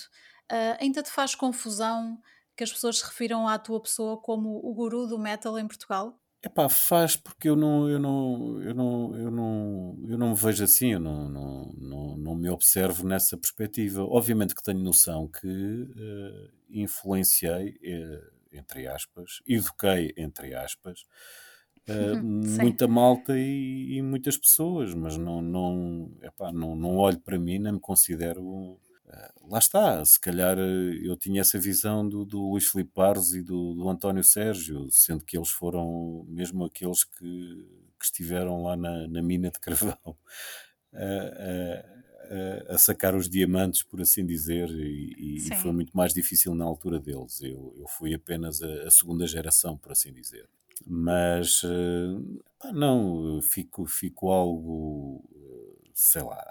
uh, ainda te faz confusão que as pessoas se refiram à tua pessoa como o guru do metal em Portugal? Epá, faz porque eu não, eu não, eu não, eu não, eu não me vejo assim, eu não, não, não, não me observo nessa perspectiva. Obviamente que tenho noção que eh, influenciei, eh, entre aspas, eduquei, entre aspas, uh, muita malta e, e, muitas pessoas, mas não, não, epá, não, não olho para mim, nem me considero. Uh, lá está, se calhar eu tinha essa visão do, do Luís Filipe Barros e do, do António Sérgio, sendo que eles foram mesmo aqueles que, que estiveram lá na, na mina de carvão. Uh, a, a sacar os diamantes, por assim dizer, e, e, foi muito mais difícil na altura deles. Eu, eu fui apenas a, a segunda geração, por assim dizer. Mas uh, pá, não, fico, fico algo, sei lá,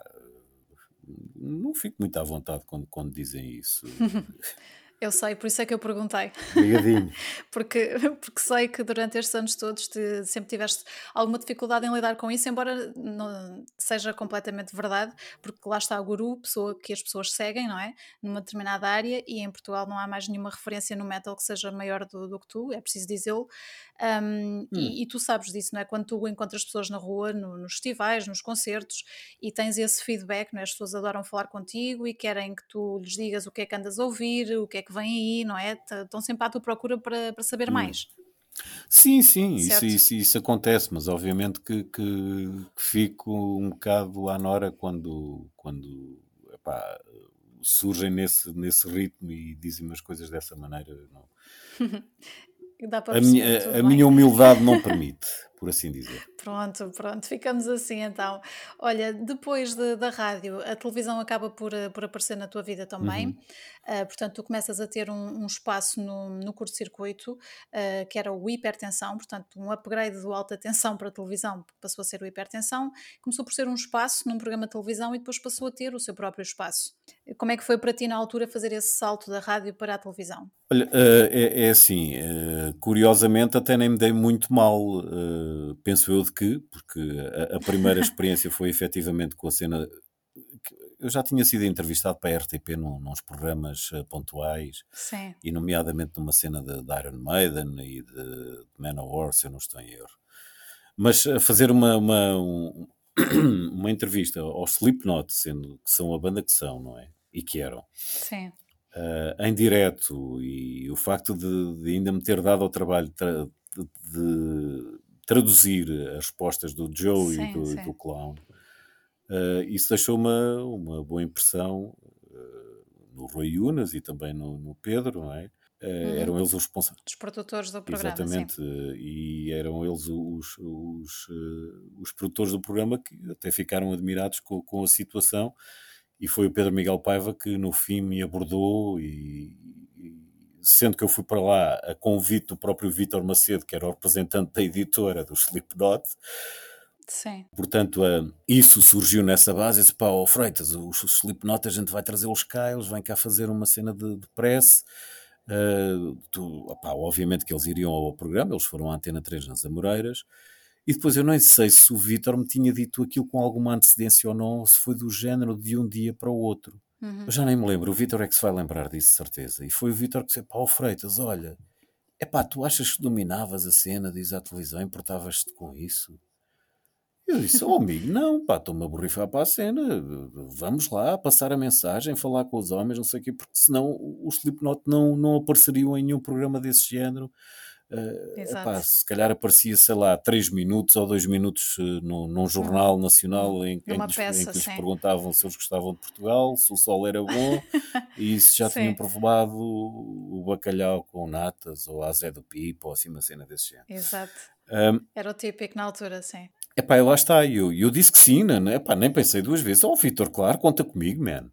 não fico muito à vontade quando, quando dizem isso. Eu sei, por isso é que eu perguntei. Obrigadinho. porque, porque sei que durante estes anos todos te, sempre tiveste alguma dificuldade em lidar com isso, embora não seja completamente verdade, porque lá está o guru, pessoa que as pessoas seguem, não é? Numa determinada área, e em Portugal não há mais nenhuma referência no metal que seja maior do, do que tu, é preciso dizê-lo. Um, hum. e, e, tu sabes disso, não é? Quando tu encontras pessoas na rua, no, nos festivais, nos concertos, e tens esse feedback, não é? As pessoas adoram falar contigo e querem que tu lhes digas o que é que andas a ouvir, o que é que vem aí, não é? Estão sempre à tua procura para, para saber hum. mais. Sim, sim, isso, isso, isso, acontece, mas obviamente que, que, que, fico um bocado à nora quando, quando epá, surgem nesse, nesse ritmo e dizem umas coisas dessa maneira. A, minha, a minha humildade não permite por assim dizer. Pronto, pronto, ficamos assim então. Olha, depois de, da rádio, a televisão acaba por, eh, por aparecer na tua vida também. Uhum. Uh, portanto, tu começas a ter um, um espaço no, no curto-circuito, uh, que era o hipertensão, portanto, um upgrade do alta tensão para a televisão, passou a ser o hipertensão. Começou por ser um espaço num programa de televisão e depois passou a ter o seu próprio espaço. Como é que foi para ti na altura fazer esse salto da rádio para a televisão? Olha, uh, é, é, assim, curiosamente até nem me dei muito mal penso eu de que, porque a, a primeira experiência foi efetivamente com a cena. Eu já tinha sido entrevistado para a RTP num, nos programas uh, pontuais, Sim. e nomeadamente numa cena de, de Iron Maiden e de, de Manowar, se eu não estou em erro. Mas a fazer uma, uma, um, uma entrevista ao Slipknot, sendo que são a banda que são, não é? E que eram. Sim. Uh, em direto e o facto de, de, ainda me ter dado ao trabalho de, de, traduzir as respostas do Joe sim, e do, do Clown. Uh, isso deixou uma, uma boa impressão uh, no Rui Unas e também no, no Pedro, não é? Uh. Eram eles os responsáveis. Os produtores do programa. Exatamente, sim. e eram eles os, os, os, produtores do programa que até ficaram admirados com, com a situação. E foi o Pedro Miguel Paiva que no fim me abordou e, sendo que eu fui para lá a convite do próprio Vítor Macedo, que era o representante da editora do Slipknot. Sim. Portanto, uh, isso surgiu nessa base. Disse, pá, oh, Freitas, os, Slipknot a gente vai trazê-los cá, eles vêm cá fazer uma cena de, de press. Uh, tu, opá, obviamente que eles iriam ao programa, eles foram à Antena 3 nas Amoreiras. E depois eu nem sei se o Vítor me tinha dito aquilo com alguma antecedência ou não, se foi do género de um dia para o outro. Uhum. Eu já nem me lembro, o Vitor é que se vai lembrar disso, certeza. E foi o Vitor que disse: pá, o Freitas, olha, é pá, tu achas que dominavas a cena, diz à televisão, importavas-te com isso? Eu disse, oh amigo, não, pá, estou-me a borrifar para a cena, vamos lá, passar a mensagem, falar com os homens, não sei o quê, porque senão os Slipknot não, não apareceriam em nenhum programa desse género. Uh, epá, se calhar aparecia, sei lá, 3 minutos ou 2 minutos uh, no, num jornal nacional em, em, que, lhes, peça, em que lhes perguntavam se eles gostavam de Portugal, se o sol era bom e se já sim. tinham provado o, o, bacalhau com natas ou a Zé do Pipo ou assim uma cena desse género. Exato. Um, era o típico na altura, sim. Epá, lá está, eu, eu disse que sim, né? epá, nem pensei duas vezes. Oh, Vitor, claro, conta comigo, man.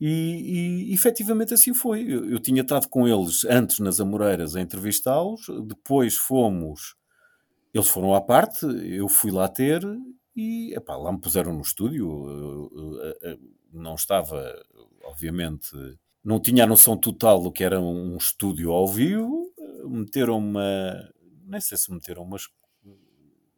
E, e efetivamente assim foi. Eu, eu, tinha estado com eles antes nas Amoreiras a entrevistá-los, depois fomos, eles foram à parte, eu fui lá ter e epá, lá me puseram no estúdio. Não estava, obviamente, não tinha a noção total do que era um estúdio ao vivo. Meteram uma, nem sei se meteram umas,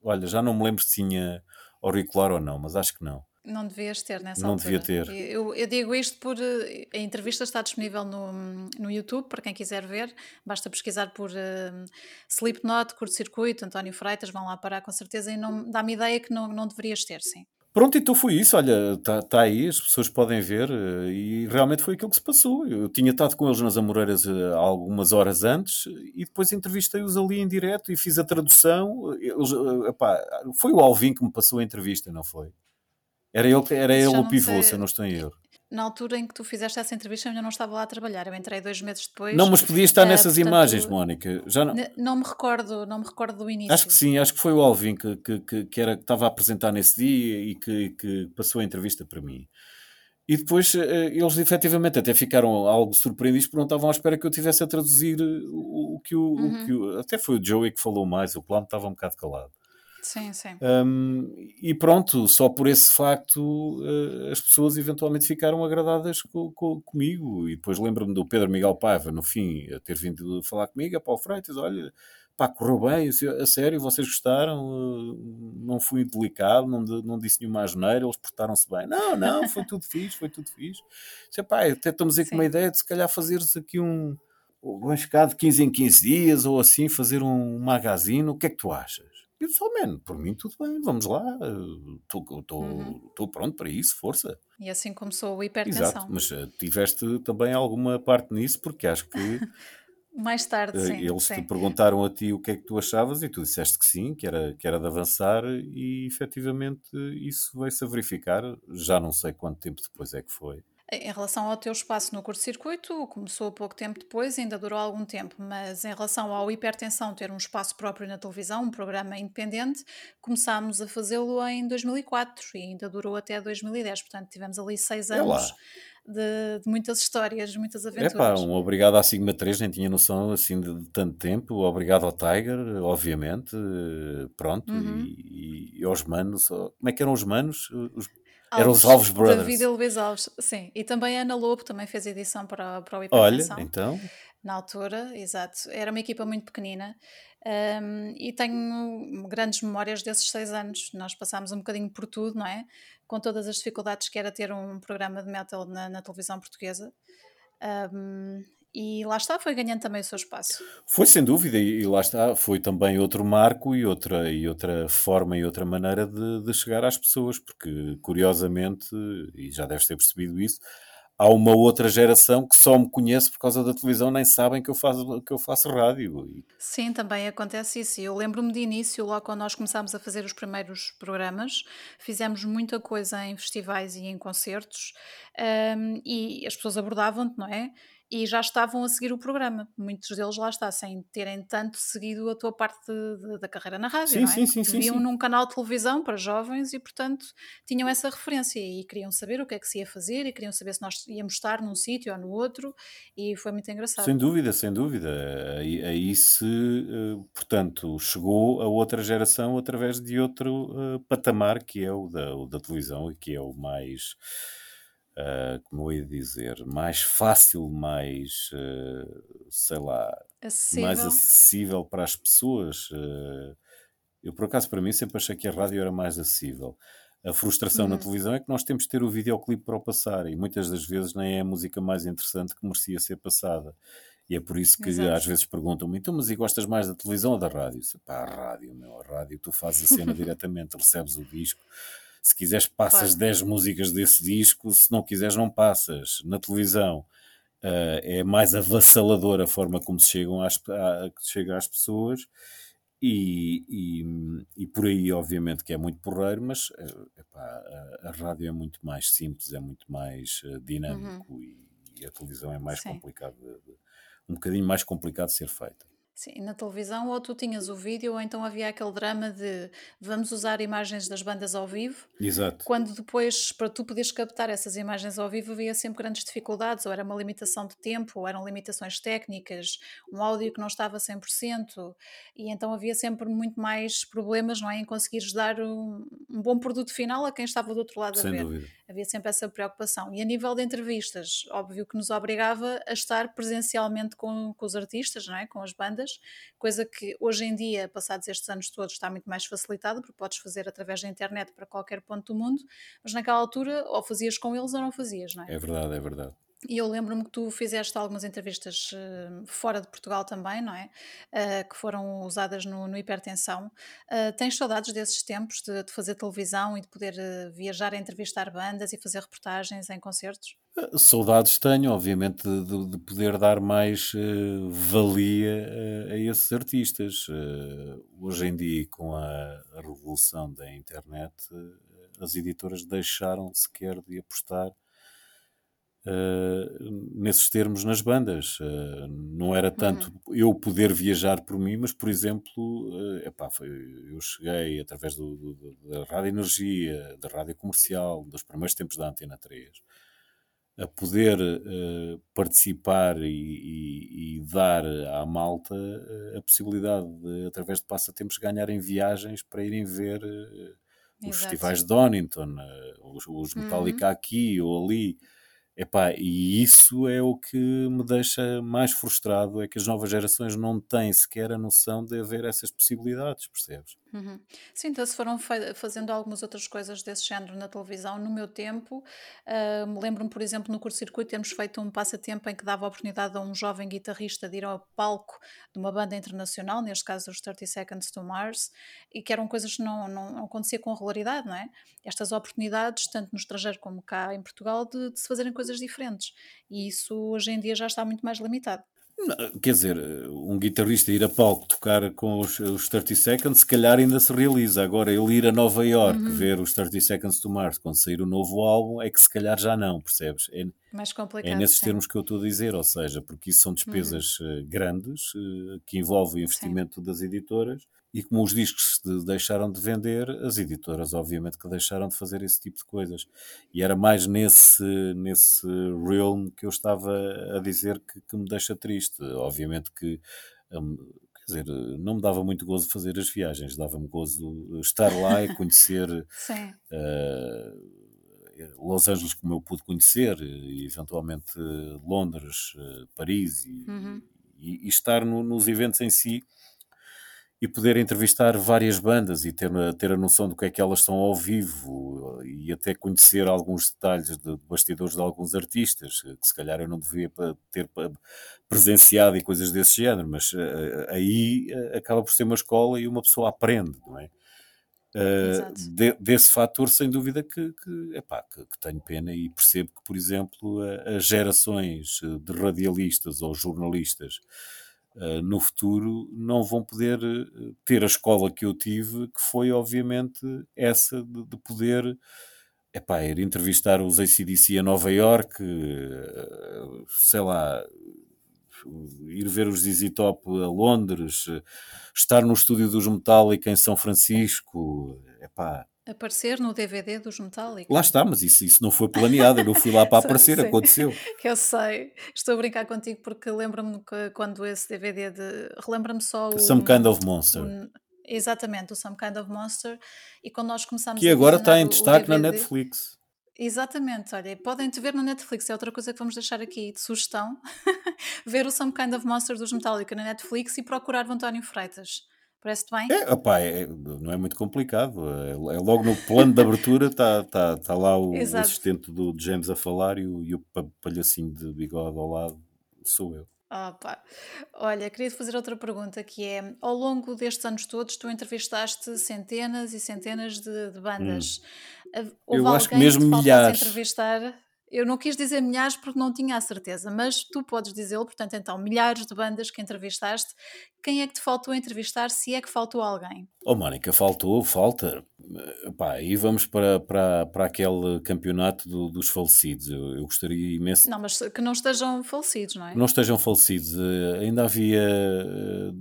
olha, já não me lembro se tinha auricular ou não, mas acho que não não devias ter nessa não altura. Não devia ter. Eu, eu, digo isto por. Eh, a entrevista está disponível no, no YouTube, para quem quiser ver. Basta pesquisar por uh, Slipknot, curto-circuito, António Freitas, vão lá parar com certeza. E dá-me ideia que não, não deverias ter, sim. Pronto, então foi isso. Olha, está tá aí, as pessoas podem ver, eh, e realmente foi aquilo que se passou. Eu tinha estado com eles nas Amoreiras eh, algumas horas antes e depois entrevistei-os ali em direto e fiz a tradução. Eles, eh, epá, foi o Alvin que me passou a entrevista, não foi? Era ele, era ele o pivô, sei. se eu não estou em erro na altura em que tu fizeste essa entrevista, eu ainda não estava lá a trabalhar. Eu entrei dois meses depois. Não, mas podia estar uh, nessas portanto, imagens, Mónica. Já não... não me recordo, não me recordo do início. Acho que sim, acho que foi o Alvin que, que, que, que era, que estava a apresentar nesse dia e que, que passou a entrevista para mim. E depois eh, eles efetivamente até ficaram algo surpreendidos porque não estavam à espera que eu tivesse a traduzir o, o que o, uhum. o que o, Até foi o Joey que falou mais, o plano estava um bocado calado. Sim, sim. Um, e pronto, só por esse facto uh, as pessoas eventualmente ficaram agradadas co co comigo. E depois lembro-me do Pedro Miguel Paiva, no fim, a ter vindo falar comigo, a Paulo Freitas, olha, pá, correu bem, a sério, vocês gostaram, uh, não fui delicado, não, não disse nenhuma asneira, eles portaram-se bem. Não, não, foi tudo fixe, foi tudo fixe. Disse, pá, até estamos aí com uma ideia de se calhar fazeres aqui um, um de 15 em 15 dias ou assim, fazer um magazine, o que é que tu achas? Eu disse, oh man, por mim tudo bem, vamos lá, estou uhum. pronto para isso, força. E assim começou o hipertensão. Exato, mas uh, tiveste também alguma parte nisso, porque acho que... Mais tarde, uh, sim. Eles sim. te perguntaram a ti o que é que tu achavas e tu disseste que sim, que era, que era de avançar e efetivamente isso veio-se a verificar, já não sei quanto tempo depois é que foi. Em relação ao teu espaço no curto-circuito, começou pouco tempo depois, ainda durou algum tempo, mas em relação ao hipertensão ter um espaço próprio na televisão, um programa independente, começámos a fazê-lo em 2004 e ainda durou até 2010, portanto tivemos ali seis anos de, de, muitas histórias, muitas aventuras. É pá, um obrigado à Sigma 3, nem tinha noção assim de, de tanto tempo, obrigado ao Tiger, obviamente, pronto, uhum. e, e, aos manos, como é que eram os manos? Os eram os Alves Brothers. David e Luís Alves, sim. E também a Ana Lobo também fez edição para, para o Hipertensão. Olha, então. Na altura, exato. Era uma equipa muito pequenina um, e tenho grandes memórias desses seis anos. Nós passámos um bocadinho por tudo, não é? Com todas as dificuldades que era ter um programa de metal na, na televisão portuguesa. Um, e lá está, foi ganhando também o seu espaço. Foi sem dúvida, e lá está, foi também outro marco e outra, e outra forma e outra maneira de, de chegar às pessoas, porque curiosamente, e já deves ter percebido isso, há uma outra geração que só me conhece por causa da televisão, nem sabem que eu faço, que eu faço rádio. Sim, também acontece isso. Eu lembro-me de início, logo quando nós começámos a fazer os primeiros programas, fizemos muita coisa em festivais e em concertos um, e as pessoas abordavam-te, não é? E já estavam a seguir o programa. Muitos deles lá está, sem terem tanto seguido a tua parte de, da carreira na rádio, sim, não é? Sim, sim, sim, viam sim. num canal de televisão para jovens e, portanto, tinham essa referência e queriam saber o que é que se ia fazer e queriam saber se nós íamos estar num sítio ou no outro e foi muito engraçado. Sem dúvida, sem dúvida. Aí, aí se, eh, portanto, chegou a outra geração através de outro uh, patamar que é o da, o da televisão e que é o mais uh, como eu ia dizer, mais fácil, mais, uh, sei lá, acessível. mais acessível para as pessoas. Uh, eu, por acaso, para mim, sempre achei que a rádio era mais acessível. A frustração uhum. na televisão é que nós temos de ter o videoclipe para o passar e muitas das vezes nem é a música mais interessante que merecia ser passada. E é por isso que Exato. às vezes perguntam-me, então, mas e gostas mais da televisão ou da rádio? Pá, a rádio, meu, a rádio, tu fazes a cena diretamente, recebes o disco, se quiseres, passas claro. 10 músicas desse disco, se não quiseres, não passas. Na televisão uh, é mais avassaladora a forma como se chegam às, a, chega às pessoas. E, e, e, por aí, obviamente, que é muito porreiro, mas uh, epá, a, a, rádio é muito mais simples, é muito mais uh, dinâmico uhum. e, e, a televisão é mais complicado, um bocadinho mais complicado de ser feita. Sim, na televisão ou tu tinhas o vídeo ou então havia aquele drama de vamos usar imagens das bandas ao vivo. Exato. Quando depois, para tu poderes captar essas imagens ao vivo, havia sempre grandes dificuldades, ou era uma limitação de tempo, ou eram limitações técnicas, um áudio que não estava 100%, e então havia sempre muito mais problemas, não é, em conseguires dar um, um bom produto final a quem estava do outro lado Sem a ver. Dúvida. Havia sempre essa preocupação. E a nível de entrevistas, óbvio que nos obrigava a estar presencialmente com, com os artistas, não é, com as bandas, coisa que hoje em dia, passados estes anos todos, está muito mais facilitada, porque podes fazer através da internet para qualquer ponto do mundo, mas naquela altura ou fazias com eles ou não fazias, não é? É verdade, é verdade. E eu lembro-me que tu fizeste algumas entrevistas eh, fora de Portugal também, não é? Eh, que foram usadas no, no Hipertensão. Eh, tens saudades desses tempos de, de fazer televisão e de poder viajar a entrevistar bandas e fazer reportagens em concertos? Saudades tenho, obviamente, de, de- de poder dar mais eh, valia eh, a esses artistas. Eh, hoje em dia, com a, a revolução da internet, as editoras deixaram sequer de apostar nesses termos nas bandas. Não era tanto Uhum, eu poder viajar por mim, mas, por exemplo, epá, foi- eu cheguei através do- do- da Rádio Energia, da Rádio Comercial, dos primeiros tempos da Antena 3 a poder eh, participar e, e- e dar à malta eh, a possibilidade de, através de passatempos, ganharem viagens para irem ver eh, os festivais de Donington, eh, os, os Uhum. Metallica aqui ou ali. Epá, e isso é o que me deixa mais frustrado, é que as novas gerações não têm sequer a noção de haver essas possibilidades, percebes? Uhum. Sim, então se foram fazendo algumas outras coisas desse género na televisão. No meu tempo, ah, lembro-me, por exemplo, no curto-circuito termos feito um passatempo em que dava a oportunidade a um jovem guitarrista de ir ao palco de uma banda internacional, neste caso os 30 Seconds to Mars, e que eram coisas que não, não, não acontecia com regularidade, não é? Estas oportunidades, tanto no estrangeiro como cá em Portugal, de, de se fazerem coisas diferentes. E isso hoje em dia já está muito mais limitado. Quer dizer, um guitarrista ir a palco tocar com os, os 30 Seconds, se calhar ainda se realiza. Agora, ele ir a Nova York Uhum. ver os 30 Seconds to Mars quando sair o novo álbum, é que se calhar já não, percebes? É, Mais é complicado, nesses sim. termos que eu estou a dizer, ou seja, porque isso são Uhum. despesas eh, grandes eh, que envolvem o Sim, investimento das editoras e como os discos deixaram de vender, as editoras obviamente que deixaram de fazer esse tipo de coisas. E era mais nesse, nesse realm que eu estava a dizer que, que me deixa triste. Obviamente que hum, Quer dizer, não me dava muito gozo fazer as viagens, dava-me gozo estar lá e conhecer eh, Los Angeles como eu pude conhecer, e eventualmente Londres, eh, Paris e, Uhum. e- e estar no- nos eventos em si e poder entrevistar várias bandas e ter, a- ter a noção do que é que elas são ao vivo eh, e até conhecer alguns detalhes de, bastidores de alguns artistas eh, que se calhar eu não devia ter presenciado e coisas desse género, mas eh, aí acaba por ser uma escola e uma pessoa aprende, não é? Uh, de- desse fator, sem dúvida que, que, epá, que, que tenho pena e percebo que, por exemplo, as gerações de radialistas ou jornalistas no futuro não vão poder eh, ter a escola que eu tive, que foi, obviamente, essa de, de poder epá, ir entrevistar os ACDC a Nova York, eh, sei lá, ir ver os ZZ Top a Londres, eh, estar no estúdio dos Metallica em São Francisco, epá, Aparecer no DVD dos lá Metallica. está, mas isso, isso não foi planeado, eu não fui lá para aparecer, Sim, aconteceu. eu sei. Estou a brincar contigo porque lembro-me que quando esse DVD de. Relembra-me só o, Some Kind of o- Monster, Exatamente, o Some Kind of Monster. E quando nós começámos que agora está em destaque na DVD. Netflix. Exatamente, olha, podem te ver no Netflix, é outra coisa que vamos deixar aqui de sugestão. ver o Some Kind of Monster dos Metallica na Netflix e procurar o António Freitas. Parece-te bem? É, opá, é- não é muito complicado. É, é logo no plano de abertura está tá, tá lá o, o assistente do James a falar e o, e o pa- palhacinho de bigode ao lado sou eu. Pá. Olha, queria fazer outra pergunta que é, ao longo destes anos todos, tu entrevistaste centenas e centenas de, de Hum. bandas. Ah, Houve Eu acho que que mesmo faltasse milhares. entrevistar? Eu não quis dizer milhares porque não tinha a certeza, mas tu podes dizê-lo, portanto, então, milhares de bandas que entrevistaste. Quem é que te faltou entrevistar, se é que faltou alguém? Oh, Mónica, faltou, falta. Eh, Pá, e vamos para, para, para aquele campeonato do- dos falecidos. Eu, eu gostaria imenso Não, mas que não estejam falecidos, não é? não estejam falecidos. Eh, ainda havia eh,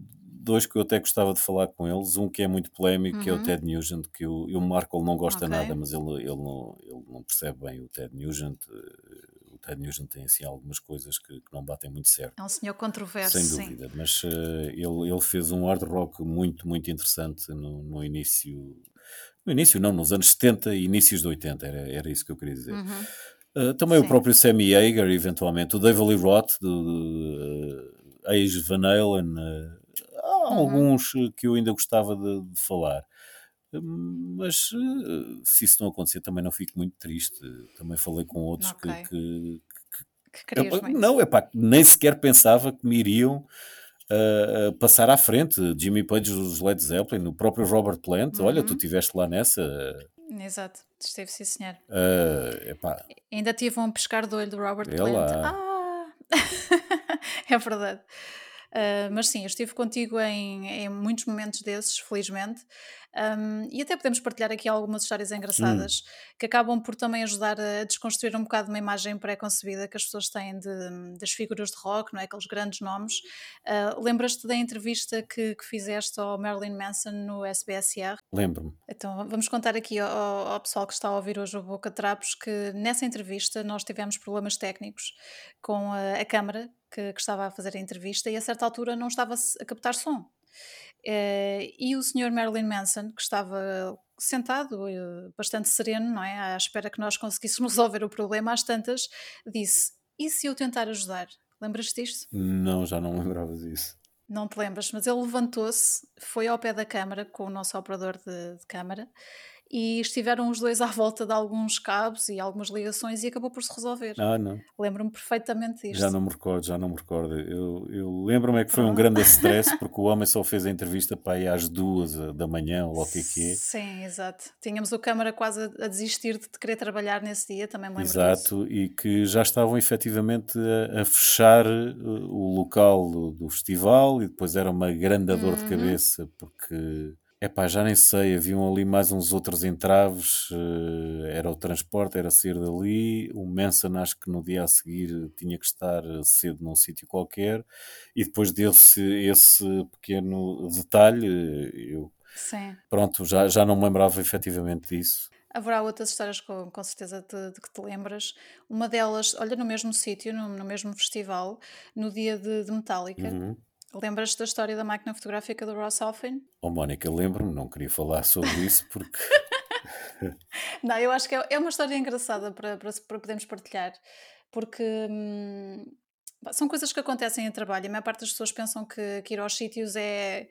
dois que eu até gostava de falar com eles. Um que é muito polémico, que é o Uhum, Ted Nugent, que eu, eu Marco não gosta ok. nada, mas ele, ele, não, ele não percebe bem o Ted Nugent. Eh, O Ted Nugent tem assim algumas coisas que, que não batem muito certo. É um senhor controverso, Sem sim. dúvida, mas eh, ele, ele fez um hard rock muito, muito interessante no, no início. No início, não, nos anos 70 e inícios de 80, era, era isso que eu queria dizer. Uhum, Uh, também o sim. próprio Sammy Hagar, eventualmente, o David Lee Roth, do, do uh, Age Van Halen, uh, há Uhum, alguns uh, que eu ainda gostava de, de falar. Um, Mas uh, se isso não acontecer, também não fico muito triste. Também falei com outros ok. que, que, Que muito. Não, é pá, nem sequer pensava que me iriam uh, passar à frente. Jimmy Page dos Led Zeppelin, o próprio Robert Plant. Olha, tu estiveste lá nessa. Exato, esteve sim, senhor. Uh, epá. Ainda tive um pescar de olho do Robert É Plant. Ah! é verdade. Uh, mas sim, eu estive contigo em, em muitos momentos desses, felizmente. Um, e até podemos partilhar aqui algumas histórias engraçadas que acabam por também ajudar a desconstruir um bocado uma imagem pré-concebida que as pessoas têm de- das figuras de rock, não é? Aqueles grandes nomes. Uh, Lembras-te da entrevista que, que fizeste ao Marilyn Manson no SBSR? Lembro-me. Então, vamos contar aqui ao, ao- pessoal que está a ouvir hoje o Boca Trapos que nessa entrevista nós tivemos problemas técnicos com a, a câmara que, que estava a fazer a entrevista e a certa altura não estava a captar som. Eh, e o senhor Marilyn Manson, que estava sentado, eh, bastante sereno, não é? À espera que nós conseguíssemos resolver o problema, às tantas, disse: E se eu tentar ajudar? Lembras-te disto? Não, já não lembrava disso. Não te lembras, mas ele levantou-se, foi ao pé da câmara com o nosso operador de, de câmara e estiveram os dois à volta de alguns cabos e algumas ligações e acabou por se resolver. Ah, não. Lembro-me perfeitamente disto. Já não me recordo, já não me recordo. Eu, eu lembro-me é que foi um grande stress porque o homem só fez a entrevista para aí às duas da manhã ou o que é que é. Sim, exato. Tínhamos o câmara quase a, desistir de querer trabalhar nesse dia, também me lembro disso. Exato, e que já estavam efetivamente a, a fechar eh, o local do, do festival e depois era uma grande dor de Uhum. cabeça porque, epá, já nem sei, haviam ali mais uns outros entraves, eh, era o transporte, era sair dali, o Manson acho que no dia a seguir tinha que estar cedo num sítio qualquer e depois desse esse pequeno detalhe, eu, Sim. pronto, já, já não me lembrava efetivamente disso. Haverá outras histórias com, com certeza de, de que te lembras. Uma delas, olha, no mesmo sítio, no, no mesmo festival, no dia de, de Metallica. Uhum. Lembras-te da história da máquina fotográfica do Ross Alfin? Oh, Mónica, lembro-me, não queria falar sobre isso porque Não, eu acho que é, é uma história engraçada para, para, para podermos partilhar, porque hum, são coisas que acontecem em trabalho. A maior parte das pessoas pensam que, que ir aos sítios é.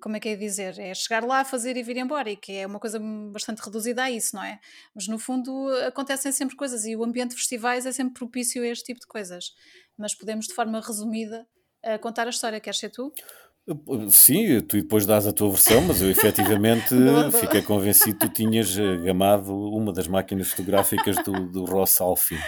Como é que é dizer? É chegar lá, fazer e vir embora, e que é uma coisa bastante reduzida a isso, não é? Mas no fundo acontecem sempre coisas e o ambiente de festivais é sempre propício a este tipo de coisas. Mas podemos, de forma resumida, eh, contar a história. Queres ser tu? Sim, tu depois dás a tua versão, mas eu efetivamente fiquei convencido que tu tinhas eh, gamado uma das máquinas fotográficas do, do Ross Alfin.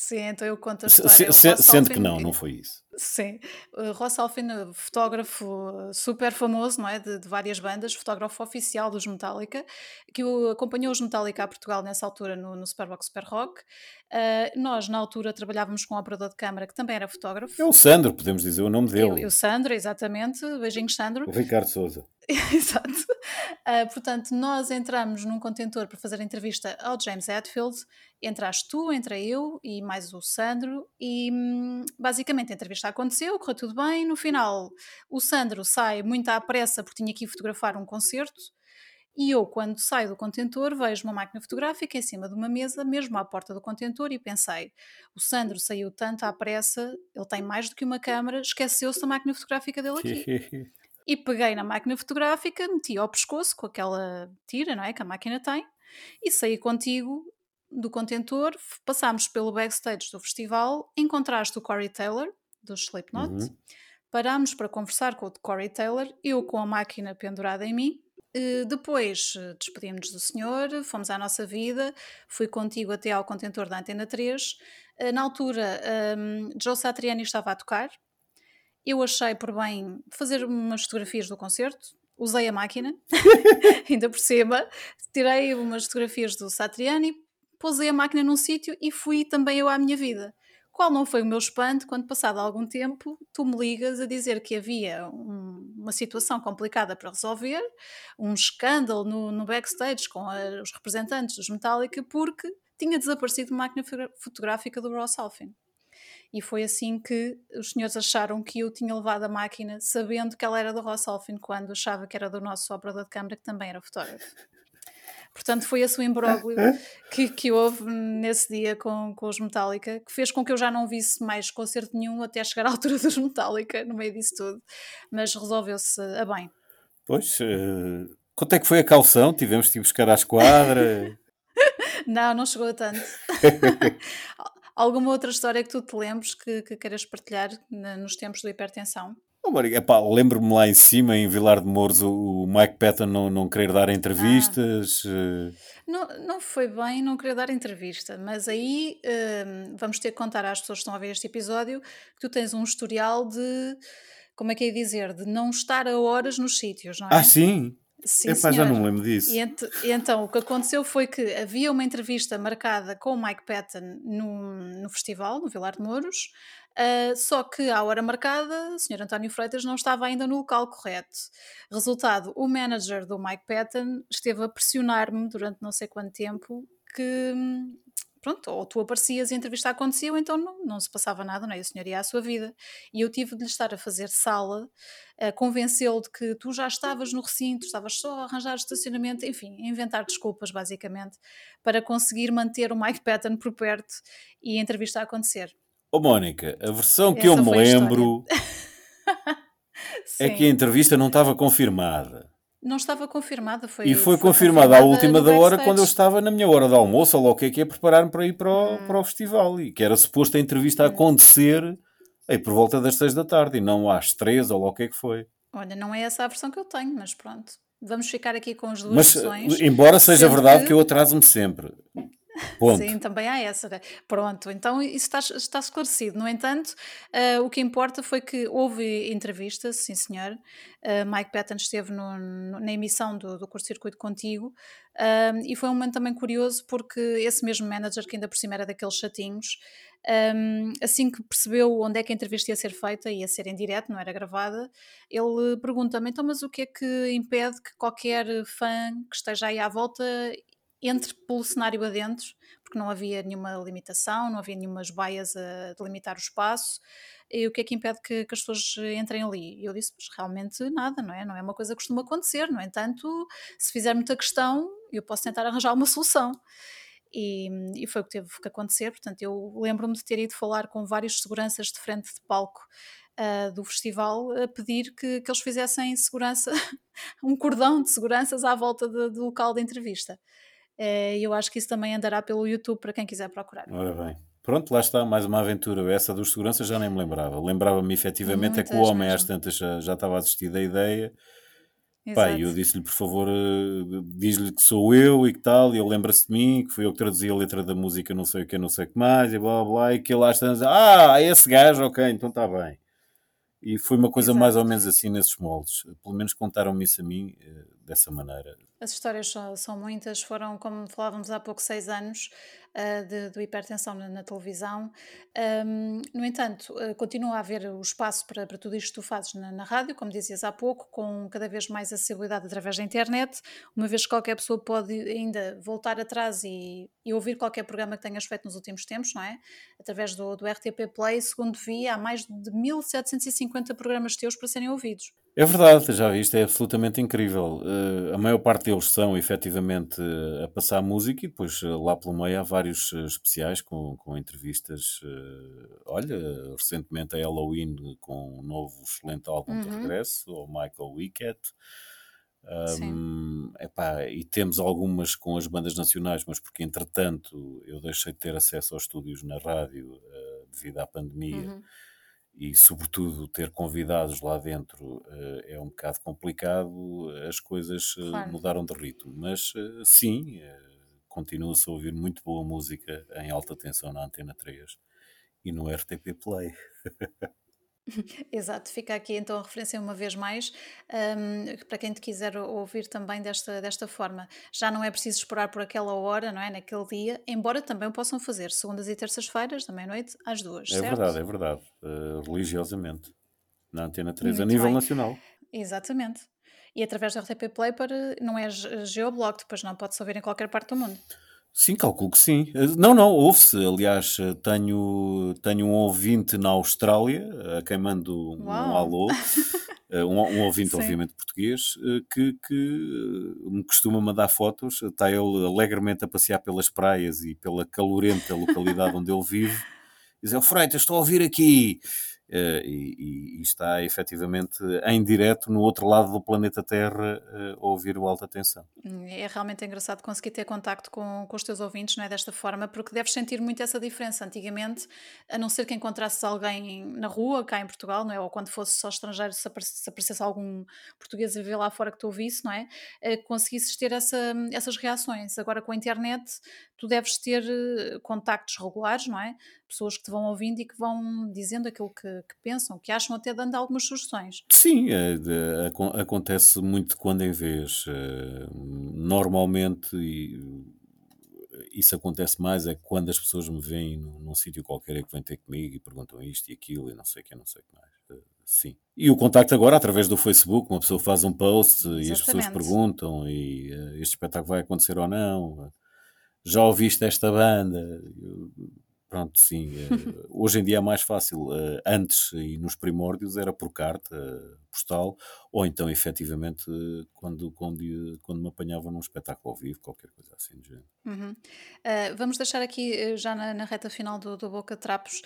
Sim, então eu conto a história. se- O sendo que não, não foi isso. Sim, o Ross Alfin, fotógrafo eh, super famoso, não é? De, de várias bandas, fotógrafo oficial dos Metallica, que o, acompanhou os Metallica a Portugal nessa altura no, no Superbox Super Rock. Eh, nós, na altura, trabalhávamos com um operador de câmara que também era fotógrafo. É o Sandro, podemos dizer o nome dele. eu, Sandro, exatamente. Beijinhos, Sandro. O Ricardo Souza. Exato. Ah, portanto, nós entramos num contentor para fazer a entrevista ao James Hetfield. Entraste tu, entrei eu e mais o Sandro. E hum, basicamente a entrevista aconteceu, correu tudo bem. No final, o Sandro sai muito à pressa porque tinha que ir fotografar um concerto. E eu, quando saio do contentor, vejo uma máquina fotográfica em cima de uma mesa, mesmo à porta do contentor, e pensei: o Sandro saiu tanto à pressa, ele tem mais do que uma câmara, esqueceu-se da máquina fotográfica dele aqui. E peguei na máquina fotográfica, meti ao pescoço com aquela tira, não é? Que a máquina tem, e saí contigo do contentor. Passámos pelo backstage do festival, encontraste o Corey Taylor, do Slipknot, Uhum. parámos para conversar com o Corey Taylor, eu com a máquina pendurada em mim. Eh, Depois eh, despedimos-nos do senhor, fomos à nossa vida, fui contigo até ao contentor da Antena 3. Eh, Na altura, um, Joe Satriani estava a tocar, eu achei por bem fazer umas fotografias do concerto, usei a máquina, ainda por cima, tirei umas fotografias do Satriani, pousei a máquina num sítio e fui também eu à minha vida. Qual não foi o meu espanto quando, passado algum tempo, tu me ligas a dizer que havia um- uma situação complicada para resolver, um escândalo no, no backstage com a- os representantes dos Metallica, porque tinha desaparecido uma máquina fotográfica do Ross Alfin. E foi assim que os senhores acharam que eu tinha levado a máquina, sabendo que ela era do Ross Alfin, quando achava que era do nosso operador de câmara, que também era fotógrafo. Portanto, foi esse o imbróglio que, que houve nesse dia com, com os Metallica, que fez com que eu já não visse mais concerto nenhum até chegar à altura dos Metallica, no meio disso tudo. Mas resolveu-se a bem. Pois, eh, quanto é que foi a calção? Tivemos de ir buscar à esquadra. Não, não chegou a tanto. Alguma outra história que tu te lembres que, que queiras partilhar na, nos tempos do hipertensão? Oh, Lembro-me lá em cima, em Vilar de Mouros, o Mike Patton não, não querer dar entrevistas. Ah. Não, não foi bem não querer dar entrevista, mas aí hum, vamos ter que contar às pessoas que estão a ver este episódio que tu tens um historial de, como é que é dizer, de não estar a horas nos sítios, não é? Ah, sim? Sim, Epá, já não me lembro disso. E, ent e, então o que aconteceu foi que havia uma entrevista marcada com o Mike Patton no, no festival, no Vilar de Mouros, uh, só que à hora marcada o Sr. António Freitas não estava ainda no local correto. Resultado, o manager do Mike Patton esteve a pressionar-me durante não sei quanto tempo que pronto, ou tu aparecias e a entrevista acontecia, ou então não, não se passava nada, não é? E o senhor ia à sua vida. E eu tive de lhe estar a fazer sala, a convencê-lo de que tu já estavas no recinto, estavas só a arranjar estacionamento, enfim, a inventar desculpas, basicamente, para conseguir manter o Mike Patton por perto e a entrevista a acontecer. Ô oh, Mónica, a versão que Essa eu me lembro é que a entrevista não estava confirmada. Não estava confirmada, foi E foi, foi confirmada à última da hora quando eu estava na minha hora de almoço, ou lá o que é que é, preparar-me para ir para o, hum. para o festival. E que era suposto a entrevista hum. acontecer aí por volta das seis da tarde e não às três, ou lá o que é que foi. Olha, não é essa a versão que eu tenho, mas pronto. Vamos ficar aqui com as duas mas, versões. Embora seja verdade que eu atraso-me sempre. Ponto. Sim, também há essa. Né? Pronto, então isso está, está esclarecido. No entanto, uh, o que importa foi que houve entrevista, sim senhor. Uh, Mike Patton esteve no, no, na emissão do, do Curso Circuito contigo uh, e foi um momento também curioso porque esse mesmo manager, que ainda por cima era daqueles chatinhos, um, assim que percebeu onde é que a entrevista ia ser feita, ia ser em direto, não era gravada, ele pergunta-me: então, mas o que é que impede que qualquer fã que esteja aí à volta entre pelo cenário adentro, porque não havia nenhuma limitação, não havia nenhumas baias a delimitar o espaço, e o que é que impede que, que as pessoas entrem ali? E eu disse, realmente nada, não é? Não é uma coisa que costuma acontecer, no entanto, se fizer muita questão, eu posso tentar arranjar uma solução. E, e, foi o que teve que acontecer. Portanto, eu lembro-me de ter ido falar com vários seguranças de frente de palco uh, do festival a pedir que, que eles fizessem segurança, um cordão de seguranças à volta de, do local de entrevista. Eh, e eu acho que isso também andará pelo YouTube para quem quiser procurar. Ora bem. Pronto, lá está, mais uma aventura. Essa dos seguranças já nem me lembrava. Lembrava-me efetivamente Muitas é que o homem às tantas já, já estava a desistir da ideia. Pai, eu disse-lhe, por favor, uh, diz-lhe que sou eu e que tal, e ele lembra-se de mim, que foi eu que traduzi a letra da música, não sei o que, não sei o que mais, e blá blá, blá e que ele às tantas, ah, é esse gajo, ok, então está bem. E foi uma coisa Exato. mais ou menos assim nesses moldes. Pelo menos contaram-me isso a mim uh, dessa maneira. As histórias são, são, muitas, foram, como falávamos há pouco, seis anos uh, de, de, hipertensão na, na televisão. Um, no entanto, uh, continua a haver o espaço para, para tudo isto que tu fazes na, na, rádio, como dizias há pouco, com cada vez mais acessibilidade através da internet, uma vez que qualquer pessoa pode ainda voltar atrás e, e ouvir qualquer programa que tenhas feito nos últimos tempos, não é? Através do, do RTP Play, segundo vi, há mais de 1750 programas teus para serem ouvidos. É verdade, já viste, é absolutamente incrível. Uh, a maior parte deles são efetivamente uh, a passar música e depois uh, lá pelo meio há vários especiais com, com entrevistas. olha, recentemente a Halloween com um novo excelente álbum uhum. de regresso, o Michael Wickett. Um, epá, e temos algumas com as bandas nacionais, mas porque entretanto eu deixei de ter acesso aos estúdios na rádio devido à pandemia. Uhum e, sobretudo, ter convidados lá dentro uh, é um bocado complicado, as coisas uh, claro. mudaram de ritmo. Mas, uh, sim, continua-se a ouvir muito boa música em alta tensão na Antena 3 e no RTP Play. Exato, fica aqui então a referência uma vez mais um, para quem te quiser ouvir também desta, desta forma. Já não é preciso esperar por aquela hora, não é? Naquele dia, embora também o possam fazer segundas e terças-feiras, da meia-noite às duas. É certo? verdade, é verdade. Uh, religiosamente. Na Antena 3 Muito a nível bem. nacional. Exatamente. E através da RTP Play para, não é geoblock, depois não pode-se ouvir em qualquer parte do mundo. Sim, calculo que sim. Eh, não, não, ouve-se. Aliás, eh, tenho, tenho um ouvinte na Austrália, a quem mando um Uau. alô, eh, um, um ouvinte, obviamente, português, que, que me costuma mandar fotos. Está ele alegremente a passear pelas praias e pela calorenta localidade onde ele vive. Diz: ele, Freitas, estou a ouvir aqui. Uh, e, e, está efetivamente em direto no outro lado do planeta Terra a ouvir o Alta Tensão. É realmente engraçado conseguir ter contacto com, com os teus ouvintes não é, desta forma, porque deves sentir muito essa diferença. Antigamente, a não ser que encontrasses alguém na rua, cá em Portugal, não é? ou quando fosse só estrangeiro, se aparecesse, se aparecesse algum português a viver lá fora que tu ouvisse, não é? Uh, conseguisses ter essa, essas reações. Agora com a internet, tu deves ter contactos regulares, não é? pessoas que te vão ouvindo e que vão dizendo aquilo que, que pensam, que acham, até dando algumas sugestões. Sim, é, acontece muito quando em vez. Uh, normalmente, e, isso acontece mais é quando as pessoas me veem num, num sítio qualquer e que vêm ter comigo e perguntam isto e aquilo e não sei o que, não sei o que mais. Uh, sim. E o contacto agora através do Facebook, uma pessoa faz um post Exatamente. e as pessoas perguntam e uh, este espetáculo vai acontecer ou não. Já ouviste esta banda? Pronto, sim. Uh, hoje em dia é mais fácil. Uh, antes e nos primórdios era por carta postal, ou então efetivamente quando, quando, quando me apanhavam num espetáculo ao vivo, qualquer coisa assim do género. Uhum. vamos deixar aqui, já na, na reta final do, do Boca Trapos,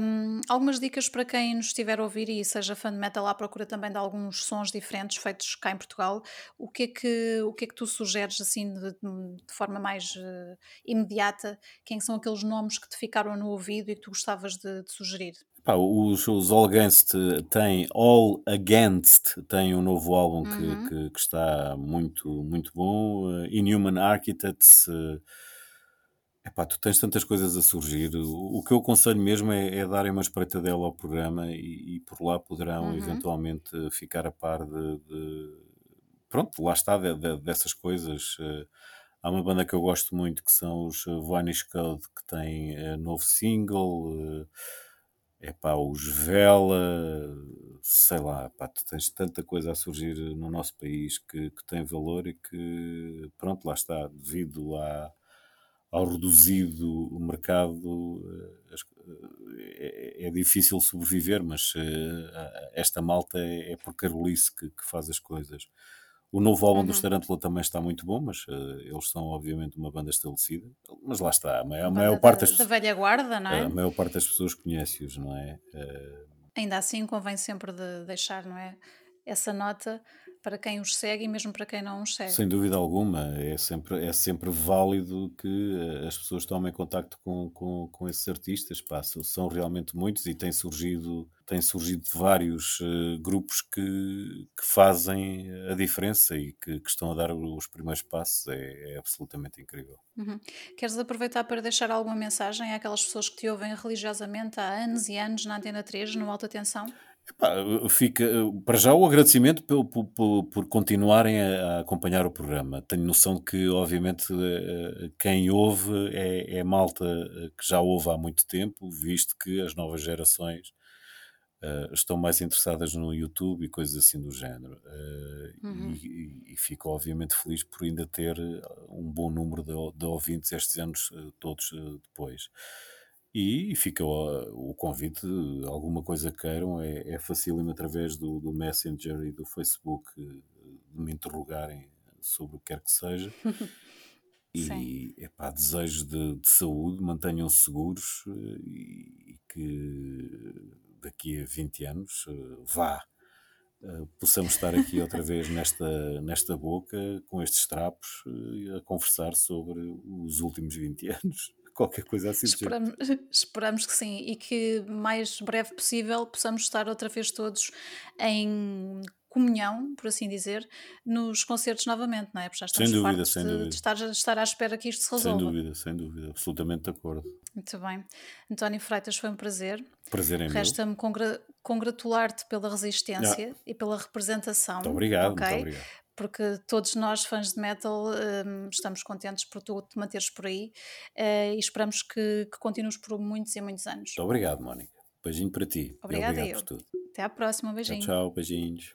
um, algumas dicas para quem nos estiver a ouvir e seja fã de metal à procura também de alguns sons diferentes feitos cá em Portugal. O que é que, o que, é que tu sugeres assim de, de forma mais imediata? Quem são aqueles nomes que te ficaram no ouvido e que tu gostavas de, de sugerir? Pá, os, os All Against têm All Against tem um novo álbum que, uhum. que, que, está muito, muito bom. Uh, Inhuman Architects. Uh, epá, tu tens tantas coisas a surgir. O, que eu aconselho mesmo é, é darem uma espreitadela ao programa e, e por lá poderão uhum. eventualmente ficar a par de, de pronto, lá está, de, de, dessas coisas. Uh, Há uma banda que eu gosto muito que são os eh, Vanish Code, que tem novo single. É pá, os Vela, sei lá, pá, tu tens tanta coisa a surgir no nosso país que, que tem valor e que, pronto, lá está, devido à, ao reduzido mercado, é, é, difícil sobreviver, mas esta malta é, é por Carolice que, que faz as coisas. O novo álbum uhum. dos Tarantula também está muito bom, mas uh, eles são obviamente uma banda estabelecida. Mas lá está, a maior, a maior parte das, da velha guarda, não é? A maior parte das pessoas conhece-os, não é? Uh... Ainda assim convém sempre de deixar, não é? Essa nota para quem os segue e mesmo para quem não os segue. Sem dúvida alguma, é sempre, é sempre válido que eh, as pessoas tomem contacto com, com, com esses artistas, pá, são realmente muitos e têm surgido, têm surgido vários uh, grupos que, que fazem a diferença e que, que estão a dar os primeiros passos, é, é absolutamente incrível. Uhum. Queres aproveitar para deixar alguma mensagem àquelas pessoas que te ouvem religiosamente há anos e anos na Antena 3, no Alta Tensão? Epá, fica, para já o agradecimento por, por, por continuarem a, acompanhar o programa. Tenho noção de que, obviamente, eh, quem ouve é, é malta eh, que já ouve há muito tempo, visto que as novas gerações uh, estão mais interessadas no YouTube e coisas assim do género. Uh, uhum. e, e, fico, obviamente, feliz por ainda ter um bom número de, de ouvintes estes anos todos depois. E fica o, o convite, alguma coisa queiram, é, é facílimo através do, do Messenger e do Facebook de me interrogarem sobre o que quer que seja. e epá, desejo de, de saúde, mantenham-se seguros eh, e, e, que daqui a 20 anos eh, vá. Uh, possamos estar aqui outra vez nesta, nesta boca, com estes trapos, uh, a conversar sobre os últimos 20 anos qualquer coisa assim. Esperamos, esperamos que sim e que mais breve possível possamos estar outra vez todos em comunhão, por assim dizer, nos concertos novamente, não é? Porque já estamos sem dúvida, sem de, dúvida. de estar, estar à espera que isto se resolva. Sem dúvida, sem dúvida, absolutamente de acordo. Muito bem. António Freitas, foi um prazer. Prazer em Resta-me congra congratular-te pela resistência e pela representação. Muito obrigado, okay? muito obrigado porque todos nós, fãs de metal, um, estamos contentes por tu te manteres por aí uh, e esperamos que, que continues por muitos e muitos anos. Muito obrigado, Mónica. Beijinho para ti. Obrigada obrigado por tudo. Até à próxima. Beijinho. Tchau, tchau. Beijinhos.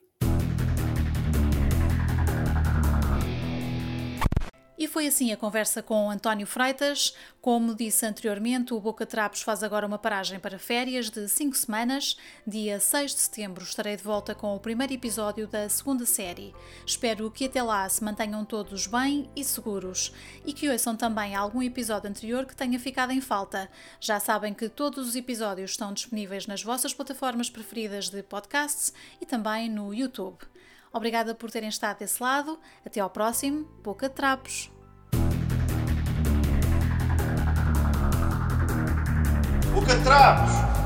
E foi assim a conversa com António Freitas. Como disse anteriormente, o Boca Trapos faz agora uma paragem para férias de 5 semanas. Dia 6 de setembro estarei de volta com o primeiro episódio da segunda série. Espero que até lá se mantenham todos bem e seguros e que ouçam também algum episódio anterior que tenha ficado em falta. Já sabem que todos os episódios estão disponíveis nas vossas plataformas preferidas de podcasts e também no YouTube. Obrigada por terem estado desse lado. Até ao próximo. Boca de Trapos. Boca de Trapos!